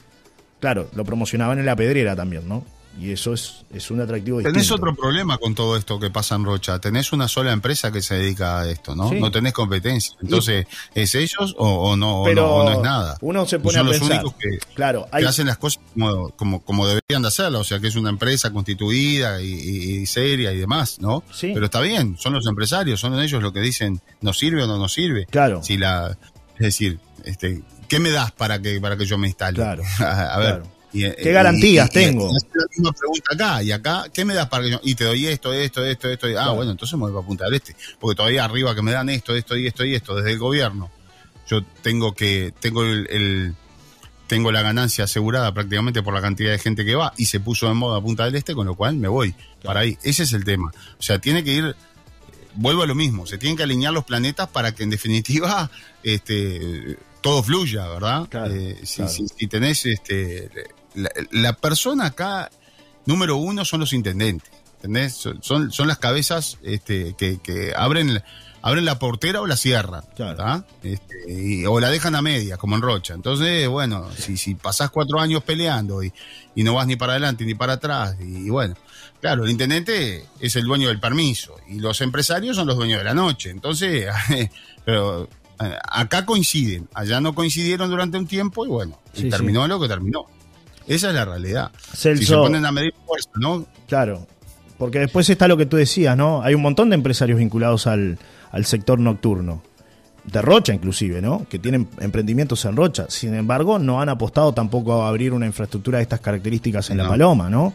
Claro, lo promocionaban en la pedrera también, ¿no? Y eso es, es un atractivo distinto. Tenés otro problema con todo esto que pasa en Rocha. Tenés una sola empresa que se dedica a esto, ¿no? No tenés competencia. Entonces, ¿es ellos o, no, no, es nada? Uno se pone a los pensar. únicos que, claro, hacen las cosas como, como, deberían de hacerlo. O sea, que es una empresa constituida y, seria y demás, ¿no? Sí. Pero está bien, son los empresarios, son ellos los que dicen, ¿nos sirve o no nos sirve? Claro. Si la, es decir, este, ¿qué me das para que, para que yo me instale? Claro. <laughs> a, ver. Eh, ¿Qué garantías tengo? Y, la misma pregunta acá, y acá, ¿qué me das para que yo? Y te doy esto, esto, esto, esto. Ah, bueno, entonces me voy a apuntar este. Porque todavía arriba que me dan esto, esto y esto y esto, desde el gobierno. Yo tengo que, tengo el, tengo la ganancia asegurada prácticamente por la cantidad de gente que va y se puso de moda Punta del Este, con lo cual me voy para ahí. Ese es el tema. O sea, tiene que ir, vuelvo a lo mismo, se tienen que alinear los planetas para que en definitiva este, todo fluya, ¿verdad? Eh, si, si, tenés este, la, persona acá, número uno, son los intendentes. ¿Entendés? Son, son las cabezas este, que, que abren, abren la portera o la cierran. Este, o la dejan a media, como en Rocha. Entonces, bueno, si, si pasás cuatro años peleando y, y no vas ni para adelante ni para atrás, y, bueno, claro, el intendente es el dueño del permiso y los empresarios son los dueños de la noche. Entonces, <laughs> pero eh, acá coinciden, allá no coincidieron durante un tiempo y bueno, y terminó lo que terminó. Esa es la realidad. si se ponen a medir fuerza, ¿no? Claro, porque después está lo que tú decías, ¿no? Hay un montón de empresarios vinculados al, sector nocturno. De Rocha inclusive, ¿no? Que tienen emprendimientos en Rocha. Sin embargo, no han apostado tampoco a abrir una infraestructura de estas características en La Paloma, ¿no?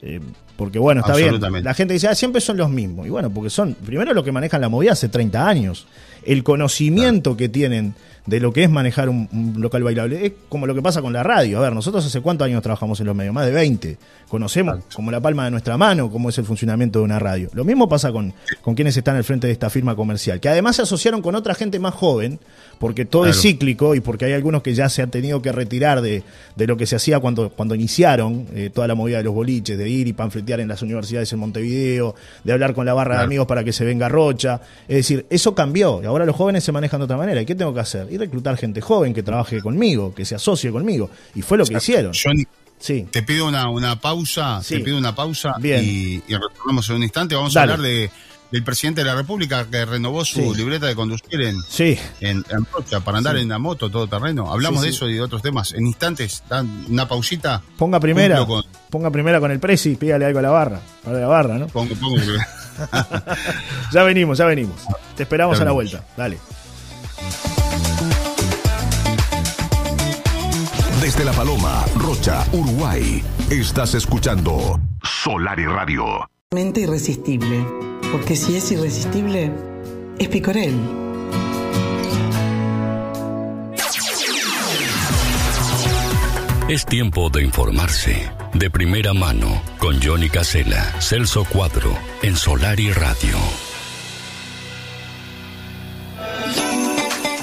Eh, porque bueno, está bien. La gente dice, ah, siempre son los mismos. Y bueno, porque son, primero los que manejan la movida hace 30 años. El conocimiento que tienen de lo que es manejar un, local bailable. Es como lo que pasa con la radio. A ver, nosotros hace cuántos años trabajamos en los medios, más de 20. Conocemos como la palma de nuestra mano cómo es el funcionamiento de una radio. Lo mismo pasa con, con quienes están al frente de esta firma comercial, que además se asociaron con otra gente más joven, porque todo es cíclico y porque hay algunos que ya se han tenido que retirar de, de lo que se hacía cuando, cuando iniciaron eh, toda la movida de los boliches, de ir y en las universidades en Montevideo, de hablar con la barra de amigos para que se venga Rocha. Es decir, eso cambió y ahora los jóvenes se manejan de otra manera. ¿Y qué tengo que hacer? Y reclutar gente joven que trabaje conmigo, que se asocie conmigo. Y fue lo que hicieron. sí. Te pido una, una pausa, te pido una pausa Y, retornamos en un instante. Vamos a hablar de del presidente de la República que renovó su libreta de conducir en, sí. en, Rocha para andar en la moto todo terreno. Hablamos de eso y de otros temas en instantes. Dan una pausita. Ponga primera. Ponga primera con el presi, pídale algo a la barra. A la barra, ¿no? Pongo, pongo <laughs> ya venimos, ya venimos. Te esperamos a la vuelta. Dale. Desde La Paloma, Rocha, Uruguay, estás escuchando Solar y Radio. Irresistible, porque si es irresistible, es picorel. Es tiempo de informarse de primera mano con Johnny Casella, Celso Cuadro, en Solar y Radio.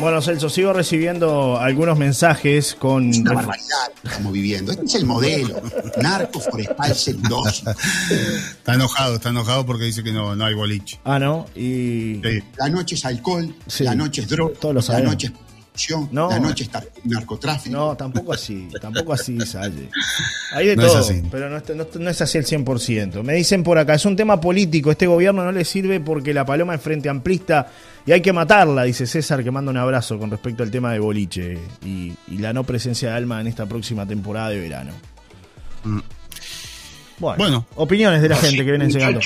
Bueno, Celso, sigo recibiendo algunos mensajes con. Es una barbaridad estamos viviendo. Este es el modelo. Narcos Forestal 2. Está enojado, está enojado porque dice que no, no hay boliche. Ah, ¿no? Y. La noche es alcohol, la noche es droga, la noche es no, la noche está narcotráfico. No, tampoco así, tampoco así, Salle. Hay de todo, pero no, no, es así el 100%. Me dicen por acá, es un tema político, este gobierno no le sirve porque la paloma es frente amplista y hay que matarla, dice César, que manda un abrazo con respecto al tema de boliche y, la no presencia de Alma en esta próxima temporada de verano. Mm. Bueno, opiniones de la gente que viene llegando.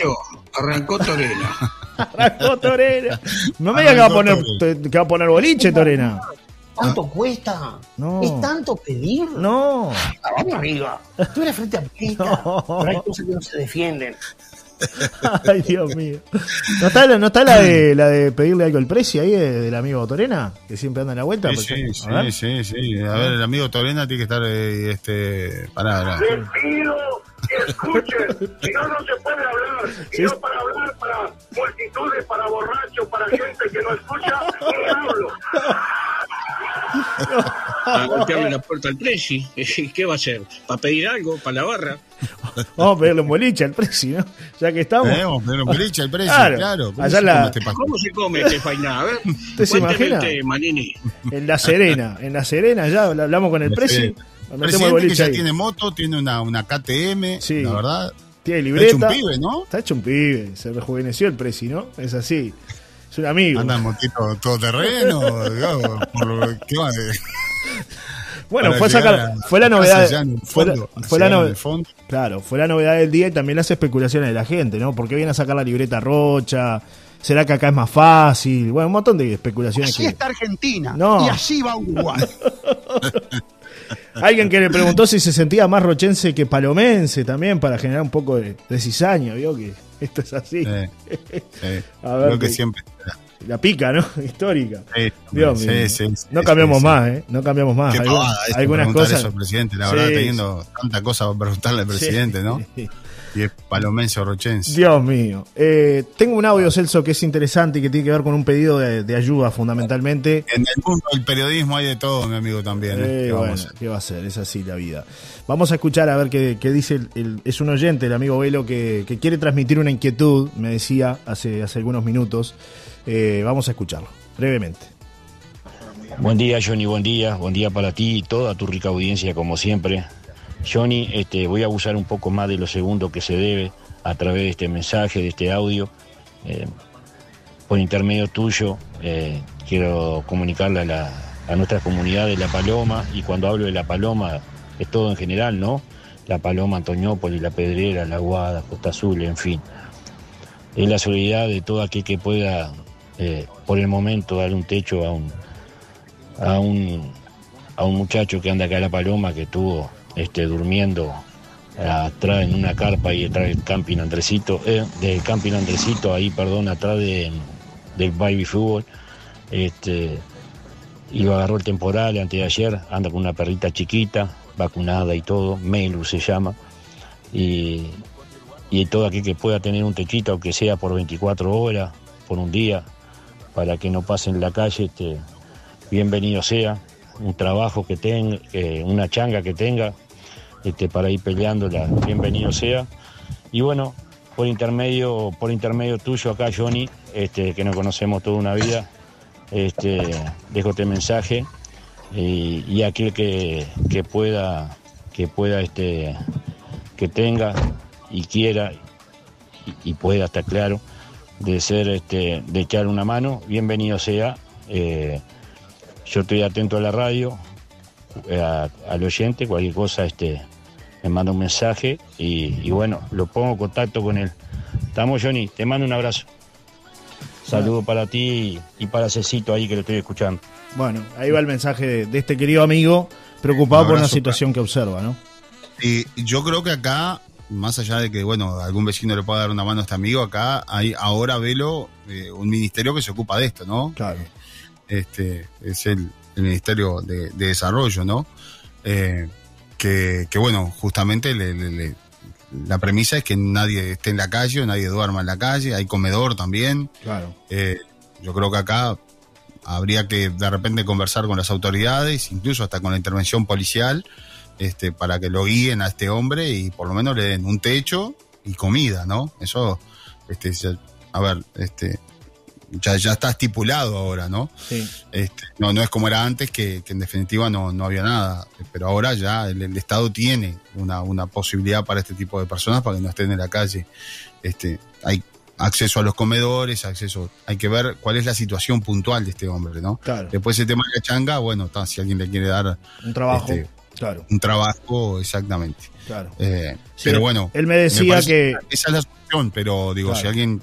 Arrancó Torena. <laughs> arrancó Torena. No me digas que va a poner, que va a poner boliche, Torena. ¿Cuánto cuesta? No. ¿Es tanto pedir? No. Ah, vamos arriba. Tú eres frente a pista, <laughs> pero hay cosas que no se defienden. <laughs> Ay, Dios mío. ¿No está, no está la, de, la de pedirle algo al precio ahí del amigo Torena? Que siempre anda en la vuelta. Sí, sí, sí, sí, A ver, el amigo Torena tiene que estar. Eh, este, pará, Le pido que escuchen. Si no, no se puede hablar. Y no para hablar para multitudes, para borrachos, para gente que no escucha, no hablo. Para golpearle la puerta al Presi. <laughs> ¿Qué va a hacer? ¿Para pedir algo? ¿Para la barra? <laughs> Vamos a pedirle un boliche al Presi, ¿no? Ya que estamos. Vamos a pedirle un boliche al Presi, claro. claro. ¿Cómo, se la... este ¿Cómo se come este fainá? A ver, ¿Usted se imagina? Manini. En La Serena, en La Serena ya hablamos con el Presi. Presidente el que ya tiene moto, tiene una, una KTM, sí. la verdad. Tiene libreta. Está hecho un pibe, ¿no? Está hecho un pibe, se rejuveneció el Presi, ¿no? Es así. Es un amigo. Anda en motito todoterreno. <laughs> ¿Qué va? Bueno, fue, sacar, fue la novedad. Fue, fue la novedad. Claro, fue la novedad del día y también las especulaciones de la gente, ¿no? ¿Por qué viene a sacar la libreta Rocha? ¿Será que acá es más fácil? Bueno, un montón de especulaciones. Así está Argentina. No. Y así va Uruguay. <laughs> Alguien que le preguntó si se sentía más rochense que palomense también para generar un poco de, de cizaña, ¿vio? Que esto es así. <laughs> A ver, Creo que siempre. La pica, ¿no? <laughs> Histórica. Dios mío. no cambiamos más, ¿eh? No cambiamos más. algunas cosas. Eso, presidente, la verdad, teniendo tanta cosa para preguntarle al presidente, ¿no? <laughs> Y es palomense rochense. Dios mío. Eh, tengo un audio, Celso, que es interesante y que tiene que ver con un pedido de, ayuda fundamentalmente. En el mundo del periodismo hay de todo, mi amigo, también. ¿eh? ¿Qué, bueno, ¿Qué va a ser? Es así la vida. Vamos a escuchar a ver qué, dice. El, es un oyente, el amigo Velo, que, quiere transmitir una inquietud, me decía hace, hace algunos minutos. Eh, vamos a escucharlo, brevemente. Buen día, Johnny, buen día. Buen día para ti y toda tu rica audiencia, como siempre. Johnny, este, voy a abusar un poco más de los segundos que se debe a través de este mensaje, de este audio. Eh, por intermedio tuyo, eh, quiero comunicarle a, la, a nuestra comunidad de La Paloma, y cuando hablo de La Paloma, es todo en general, ¿no? La Paloma, Antoñópolis, La Pedrera, La Guada, Costa Azul, en fin. Es la solidaridad de todo aquel que pueda, eh, por el momento, dar un techo a un, a un, a un muchacho que anda acá en La Paloma, que estuvo este, durmiendo atrás en una carpa y atrás del camping Andresito, eh, camping Andresito, ahí, perdón, atrás de, del baby fútbol. Este, y lo agarró el temporal antes de ayer, anda con una perrita chiquita, vacunada y todo, Melu se llama. Y, y todo aquel que pueda tener un techito, aunque sea por 24 horas, por un día, para que no pase en la calle, este, bienvenido sea. Un trabajo que tenga, una changa que tenga, este, para ir peleándola, bienvenido sea. Y bueno, por intermedio, por intermedio tuyo acá, Johnny, este, que nos conocemos toda una vida, dejo este mensaje y, aquel que, pueda, que pueda, este, que tenga y quiera y, pueda, estar claro, de ser, este, de echar una mano, bienvenido sea. Eh, yo estoy atento a la radio, al oyente, cualquier cosa, este, me manda un mensaje y, bueno, lo pongo en contacto con él. Estamos, Johnny, te mando un abrazo. Saludo para ti y para Cecito ahí que lo estoy escuchando. Bueno, ahí va el mensaje de, este querido amigo preocupado por una situación que observa, ¿no? Y yo creo que acá, más allá de que, bueno, algún vecino le pueda dar una mano a este amigo, acá hay ahora, velo, eh, un ministerio que se ocupa de esto, ¿no? Claro. Este, es el, Ministerio de, Desarrollo, ¿no? Eh, que, bueno, justamente la premisa es que nadie esté en la calle, nadie duerma en la calle, hay comedor también. Claro. Eh, yo creo que acá habría que de repente conversar con las autoridades, incluso hasta con la intervención policial, este, para que lo guíen a este hombre y por lo menos le den un techo y comida, ¿no? Eso, este, a ver, este, ya, ya está estipulado ahora, ¿no? Sí. Este, no, no es como era antes, que, en definitiva no, no, había nada, pero ahora ya el, Estado tiene una, una, posibilidad para este tipo de personas para que no estén en la calle. Este, hay acceso a los comedores, acceso, hay que ver cuál es la situación puntual de este hombre, ¿no? Claro. Después el tema de la changa, bueno, está, si alguien le quiere dar un trabajo, este, claro. Un trabajo, exactamente. Claro. Eh, pero bueno. Él me decía que. Esa es la solución, pero digo, si alguien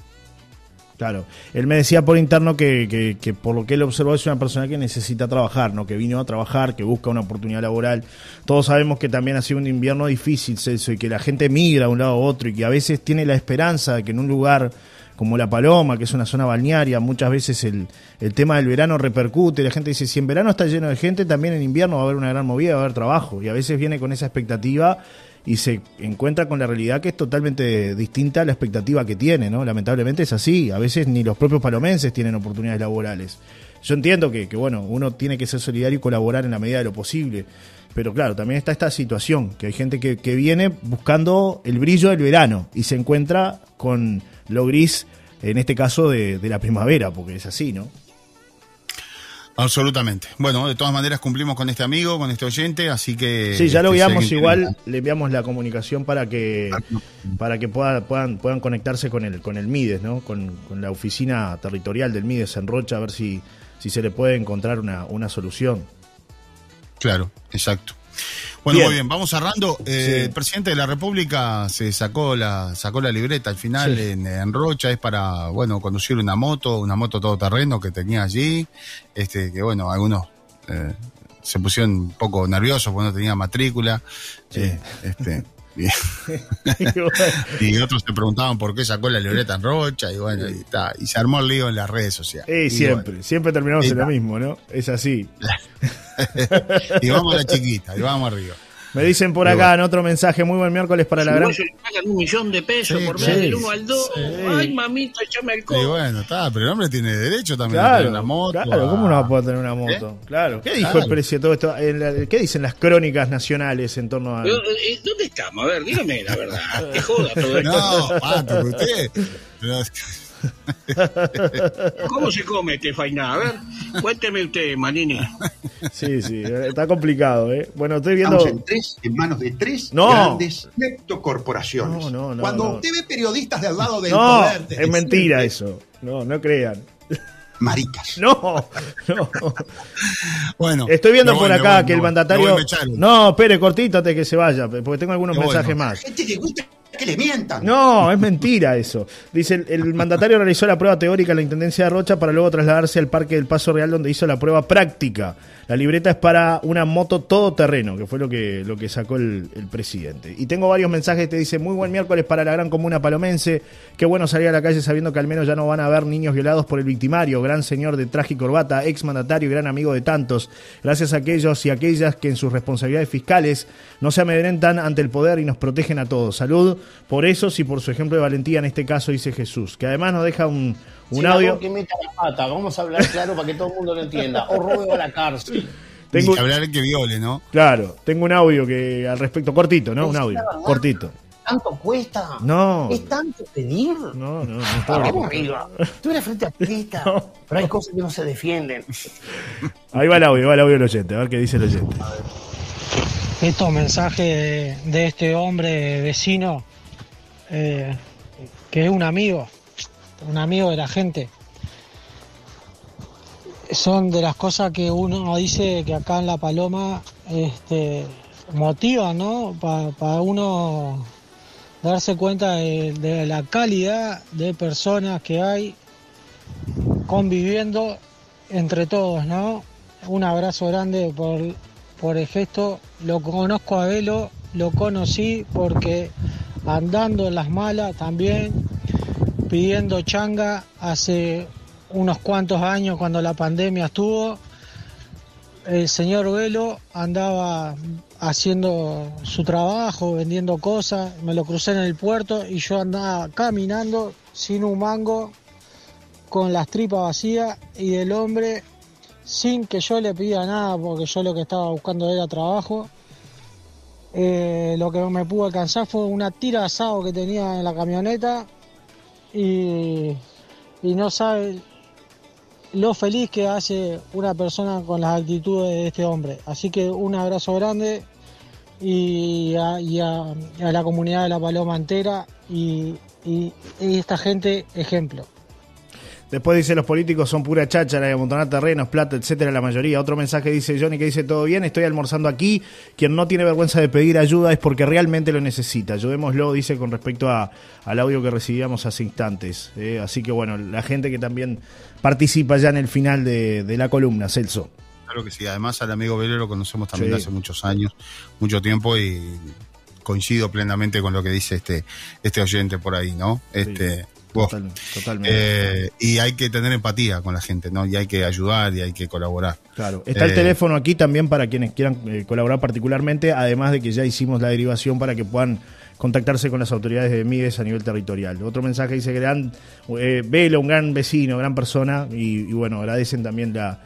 Claro, él me decía por interno que, que, por lo que él observó es una persona que necesita trabajar, ¿no? que vino a trabajar, que busca una oportunidad laboral. Todos sabemos que también ha sido un invierno difícil, Celso, y que la gente migra de un lado a otro y que a veces tiene la esperanza de que en un lugar como La Paloma, que es una zona balnearia, muchas veces el, el tema del verano repercute. La gente dice, si en verano está lleno de gente, también en invierno va a haber una gran movida, va a haber trabajo. Y a veces viene con esa expectativa y se encuentra con la realidad que es totalmente distinta a la expectativa que tiene, ¿no? Lamentablemente es así, a veces ni los propios palomenses tienen oportunidades laborales. Yo entiendo que, que bueno, uno tiene que ser solidario y colaborar en la medida de lo posible, pero claro, también está esta situación, que hay gente que, que viene buscando el brillo del verano y se encuentra con lo gris, en este caso de, de la primavera, porque es así, ¿no? Absolutamente. Bueno, de todas maneras cumplimos con este amigo, con este oyente, así que... Sí, ya lo este, guiamos igual, le enviamos la comunicación para que para que puedan, puedan conectarse con el, con el MIDES, ¿no? Con, con, la oficina territorial del MIDES en Rocha, a ver si, si se le puede encontrar una, una solución. Claro, exacto. Bueno, muy bien, vamos cerrando. Eh, el presidente de la República se sacó la sacó la libreta al final en, Rocha, es para, bueno, conducir una moto, una moto todoterreno que tenía allí, este que bueno, algunos eh, se pusieron un poco nerviosos porque no tenía matrícula. Eh, este, <laughs> <laughs> y, otros se preguntaban por qué sacó la libreta en Rocha y bueno, y, y se armó el lío en las redes sociales. y siempre, siempre terminamos en lo mismo, ¿no? Es así. <laughs> y vamos a la chiquita, y vamos arriba. Me dicen por acá en otro mensaje, muy buen miércoles para la gran. pagan un millón de pesos por ver del 1 al 2. Ay, mamita, échame el codo. Y bueno, está, pero el hombre tiene derecho también a tener una moto. Claro, ¿cómo no va a poder tener una moto? ¿Eh? Claro. ¿Qué dijo el precio de todo esto? ¿Qué dicen las crónicas nacionales en torno a.? Eh, ¿Dónde estamos? A ver, dígame la verdad. Que joda todo esto. No, pato, usted. <laughs> ¿Cómo se come este fainá? A ver, cuénteme usted, Manini. Sí, sí, está complicado, ¿eh? Bueno, estoy viendo. Estamos en, tres, en manos de tres grandes corporaciones. No, no, Cuando usted ve periodistas del lado del poder. es mentira eso. No, no crean. Maricas. <laughs> No, no. Bueno. Estoy viendo por acá que el mandatario. No, espere, cortítate que se vaya, porque tengo algunos mensajes más. Gente que gusta que le mientan. No, es mentira eso. Dice, el, mandatario realizó la prueba teórica en la Intendencia de Rocha para luego trasladarse al Parque del Paso Real donde hizo la prueba práctica. La libreta es para una moto todoterreno, que fue lo que, lo que sacó el, presidente. Y tengo varios mensajes te dicen, muy buen miércoles para la gran comuna palomense, qué bueno salir a la calle sabiendo que al menos ya no van a haber niños violados por el victimario, gran señor de traje y corbata, ex mandatario y gran amigo de tantos. Gracias a aquellos y aquellas que en sus responsabilidades fiscales no se amedrentan ante el poder y nos protegen a todos. Salud por eso y por su ejemplo de valentía en este caso, dice Jesús, que además nos deja un, un audio. Que meta la pata, vamos a hablar claro para que todo el mundo lo entienda. O ruego a la cárcel. Tengo, que hablar que viole, ¿no? Claro, tengo un audio que al respecto, cortito, ¿no? Un audio, cortito. ¿Tanto cuesta? No. ¿Es tanto pedir? No, no, no. Vamos arriba. Tú eres frente <laughs> a pista, pero hay cosas que no se defienden. Ahí va el audio, va el audio del oyente, a ver qué dice el oyente. Estos mensajes de este hombre vecino eh, que es un amigo, un amigo de la gente. Son de las cosas que uno dice que acá en La Paloma este, ¿no? Para uno darse cuenta de, la calidad de personas que hay conviviendo entre todos, ¿no? Un abrazo grande por, por el gesto. Lo conozco a Velo, lo conocí porque andando en las malas también, pidiendo changa hace unos cuantos años cuando la pandemia estuvo. El señor Velo andaba haciendo su trabajo, vendiendo cosas, me lo crucé en el puerto y yo andaba caminando sin un mango, con las tripas vacías y el hombre sin que yo le pida nada, porque yo lo que estaba buscando era trabajo, eh, lo que me pudo alcanzar fue una tira de asado que tenía en la camioneta y, no sabe lo feliz que hace una persona con las actitudes de este hombre. Así que un abrazo grande y a, la comunidad de La Paloma entera y esta gente ejemplo. Después dice los políticos son pura cháchara, de amontonar terrenos, plata, etcétera, la mayoría. Otro mensaje dice Johnny que dice todo bien, estoy almorzando aquí. Quien no tiene vergüenza de pedir ayuda es porque realmente lo necesita. Ayudémoslo, dice con respecto a, al audio que recibíamos hace instantes. ¿eh? así que bueno, la gente que también participa ya en el final de, la columna, Celso. Claro que sí, además al amigo Vélez lo conocemos también hace muchos años, mucho tiempo y coincido plenamente con lo que dice este, este oyente por ahí, ¿no? Este totalmente. Eh, y hay que tener empatía con la gente, ¿no? Y hay que ayudar y hay que colaborar. Claro. Está el eh, teléfono aquí también para quienes quieran eh, colaborar particularmente, además de que ya hicimos la derivación para que puedan contactarse con las autoridades de Mides a nivel territorial. Otro mensaje dice, gran, Velo, un gran vecino, gran persona, y bueno, agradecen también la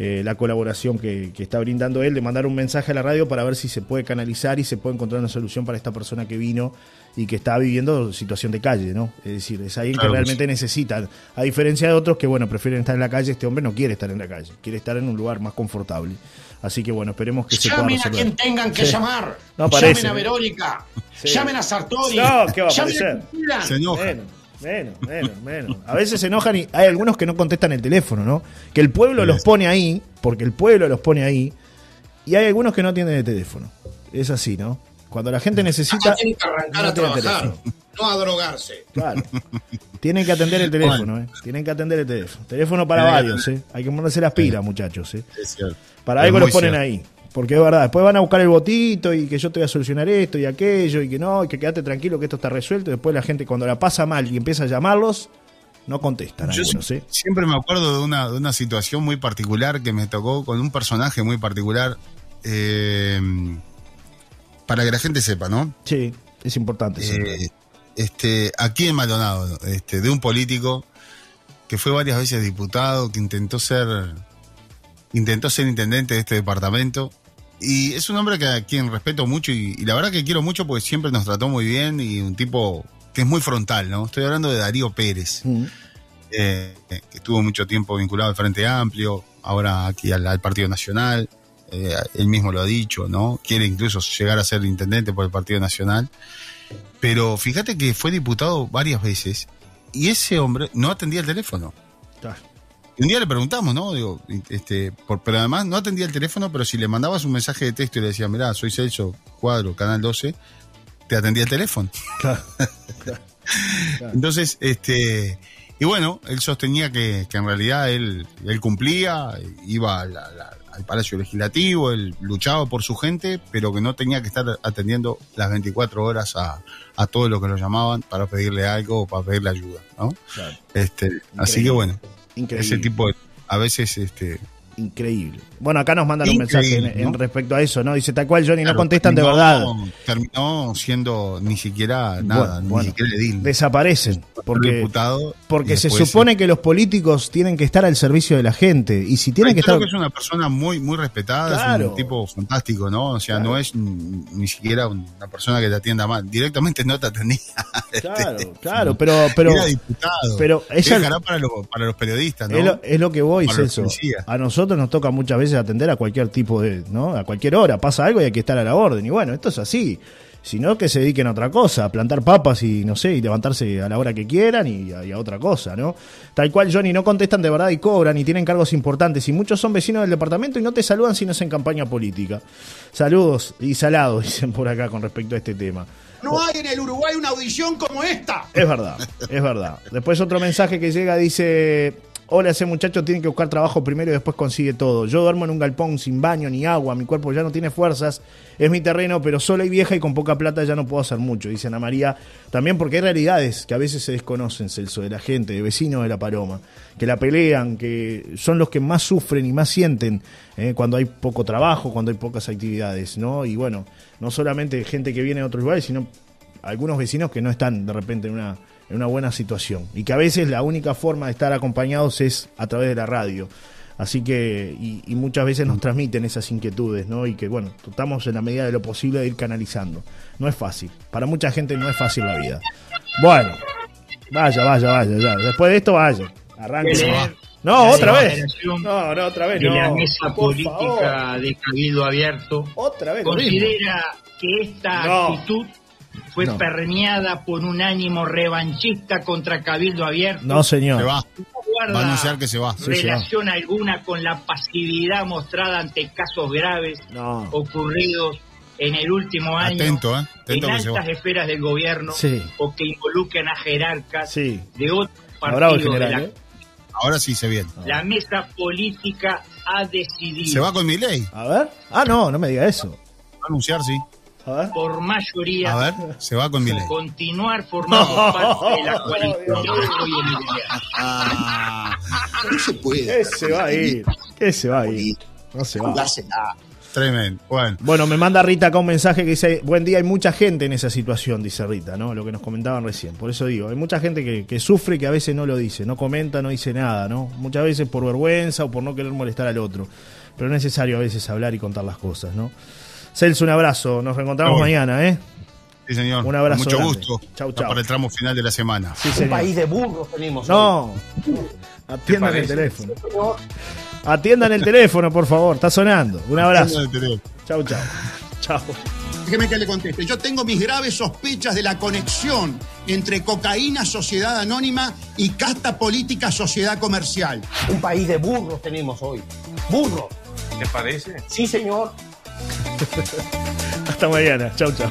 eh, la colaboración que, está brindando él, de mandar un mensaje a la radio para ver si se puede canalizar y se puede encontrar una solución para esta persona que vino y que está viviendo situación de calle, ¿no? Es decir, es alguien que realmente necesita, a diferencia de otros que, bueno, prefieren estar en la calle, este hombre no quiere estar en la calle, quiere estar en un lugar más confortable. Así que bueno, esperemos que se pueda Llamen a quien tengan que llamar. llamen a Verónica. Llamen a Sartori. No, ¿qué va a aparecer? Se enoja. Menos, menos, menos. A veces se enojan y hay algunos que no contestan el teléfono, ¿no? Que el pueblo los pone ahí, porque el pueblo los pone ahí, y hay algunos que no tienen el teléfono. Es así, ¿no? Cuando la gente necesita. Tienen que arrancar a trabajar, no a drogarse. Claro. Tienen que atender el teléfono, ¿eh? Tienen que atender el teléfono. Teléfono para varios, ¿eh? Hay que ponerse las pilas, muchachos, ¿eh? Es cierto. Para algo los ponen ahí. Porque es verdad, después van a buscar el botito y que yo te voy a solucionar esto y aquello y que no, y que quédate tranquilo que esto está resuelto. Después la gente cuando la pasa mal y empieza a llamarlos, no contestan. Yo ¿eh? siempre me acuerdo de una, de una situación muy particular que me tocó con un personaje muy particular. Eh, para que la gente sepa, ¿no? Sí, es importante. Eh, este, aquí en Maldonado, este, de un político que fue varias veces diputado, que intentó ser intentó ser intendente de este departamento. Y es un hombre que a quien respeto mucho y, la verdad que quiero mucho porque siempre nos trató muy bien y un tipo que es muy frontal, ¿no? Estoy hablando de Darío Pérez, mm. eh, que estuvo mucho tiempo vinculado al Frente Amplio, ahora aquí al, Partido Nacional, eh, él mismo lo ha dicho, ¿no? Quiere incluso llegar a ser intendente por el Partido Nacional. Pero fíjate que fue diputado varias veces y ese hombre no atendía el teléfono. Y un día le preguntamos, ¿no? Digo, este, por, pero además no atendía el teléfono, pero si le mandabas un mensaje de texto y le decía, mirá, soy Celso, cuadro, canal 12, te atendía el teléfono. Claro, <laughs> Entonces, este, y bueno, él sostenía que, en realidad él, él cumplía, iba al Palacio Legislativo, él luchaba por su gente, pero que no tenía que estar atendiendo las 24 horas a, a todo lo que lo llamaban para pedirle algo o para pedirle ayuda, ¿no? Este, así que bueno, ese tipo de, a veces este increíble. Bueno, acá nos mandan un mensaje en, respecto a eso, ¿no? Dice tal cual, Johnny, no contestan de verdad. Terminó siendo ni siquiera nada, ni siquiera edil. Desaparecen. Porque, porque se supone que los políticos tienen que estar al servicio de la gente. Y si tienen que estar. que es una persona muy, muy respetada, es un tipo fantástico, ¿no? O sea, no es ni siquiera una persona que te atienda mal. Directamente no te atendía. <laughs> Claro, este, claro, pero. pero Era diputado. Pero ella. Para, para los periodistas, ¿no? Es lo, es lo que voy, Celso. A nosotros nos toca muchas veces atender a cualquier tipo de, ¿no? A cualquier hora, pasa algo y hay que estar a la orden. Y bueno, esto es así. Si no, que se dediquen a otra cosa, a plantar papas y no sé, y levantarse a la hora que quieran y a, otra cosa, ¿no? Tal cual, Johnny, no contestan de verdad y cobran y tienen cargos importantes. Y muchos son vecinos del departamento y no te saludan si no es en campaña política. Saludos y salados, <laughs> dicen por acá con respecto a este tema. No hay en el Uruguay una audición como esta. Es verdad, es verdad. Después otro mensaje que llega dice, Hola, ese muchacho tiene que buscar trabajo primero y después consigue todo. Yo duermo en un galpón sin baño ni agua, mi cuerpo ya no tiene fuerzas, es mi terreno, pero sola y vieja y con poca plata ya no puedo hacer mucho, dice Ana María. También porque hay realidades que a veces se desconocen, Celso, de la gente, de vecinos de la Paloma, que la pelean, que son los que más sufren y más sienten eh, cuando hay poco trabajo, cuando hay pocas actividades, ¿no? Y bueno, no solamente gente que viene de otros lugares, sino algunos vecinos que no están de repente en una en una buena situación. Y que a veces la única forma de estar acompañados es a través de la radio. Así que, y, muchas veces nos transmiten esas inquietudes, ¿no? Y que, bueno, tratamos en la medida de lo posible de ir canalizando. No es fácil. Para mucha gente no es fácil la vida. Bueno, vaya, vaya, vaya, ya. Después de esto, vaya. Arranque. No, otra vez. No, no, otra vez. De la mesa política de Cabildo Abierto. Otra vez. Considera que esta actitud fue permeada por un ánimo revanchista contra Cabildo Abierto. No, señor. Se va. va a anunciar que se va. relación alguna con la pasividad mostrada ante casos graves ocurridos en el último año Atento, ¿eh? en altas esferas del gobierno o que involucran a jerarcas de otros partidos de la... ¿eh? Ahora sí se viene. La mesa política ha decidido. ¿Se va con mi ley? A ver. Ah, no, no me diga eso. Va a anunciar, sí. Por mayoría. A ver, se va con Milei. Continuar formando parte de la <laughs> coalición No se puede. ¿Qué se va a ir? ¿Qué se va a ir? No se va. Tremendo. Bueno. bueno, me manda Rita acá un mensaje que dice, buen día, hay mucha gente en esa situación, dice Rita, ¿no? Lo que nos comentaban recién. Por eso digo, hay mucha gente que, que sufre que a veces no lo dice, no comenta, no dice nada, ¿no? Muchas veces por vergüenza o por no querer molestar al otro. Pero es necesario a veces hablar y contar las cosas, ¿no? Celso, un abrazo. Nos reencontramos mañana, ¿eh? Sí, señor. Un abrazo. mucho gusto. Chau, chau. Para el tramo final de la semana. Un país de burros tenemos. No. Atiendan el teléfono. Atiendan el teléfono, por favor. Está sonando. Un abrazo. Chau, chau. Chau. Déjeme que le conteste. Yo tengo mis graves sospechas de la conexión entre cocaína, sociedad anónima y casta política, sociedad comercial. Un país de burros tenemos hoy. Burros. ¿Te parece? Sí, señor. Hasta mañana. Chau, chau.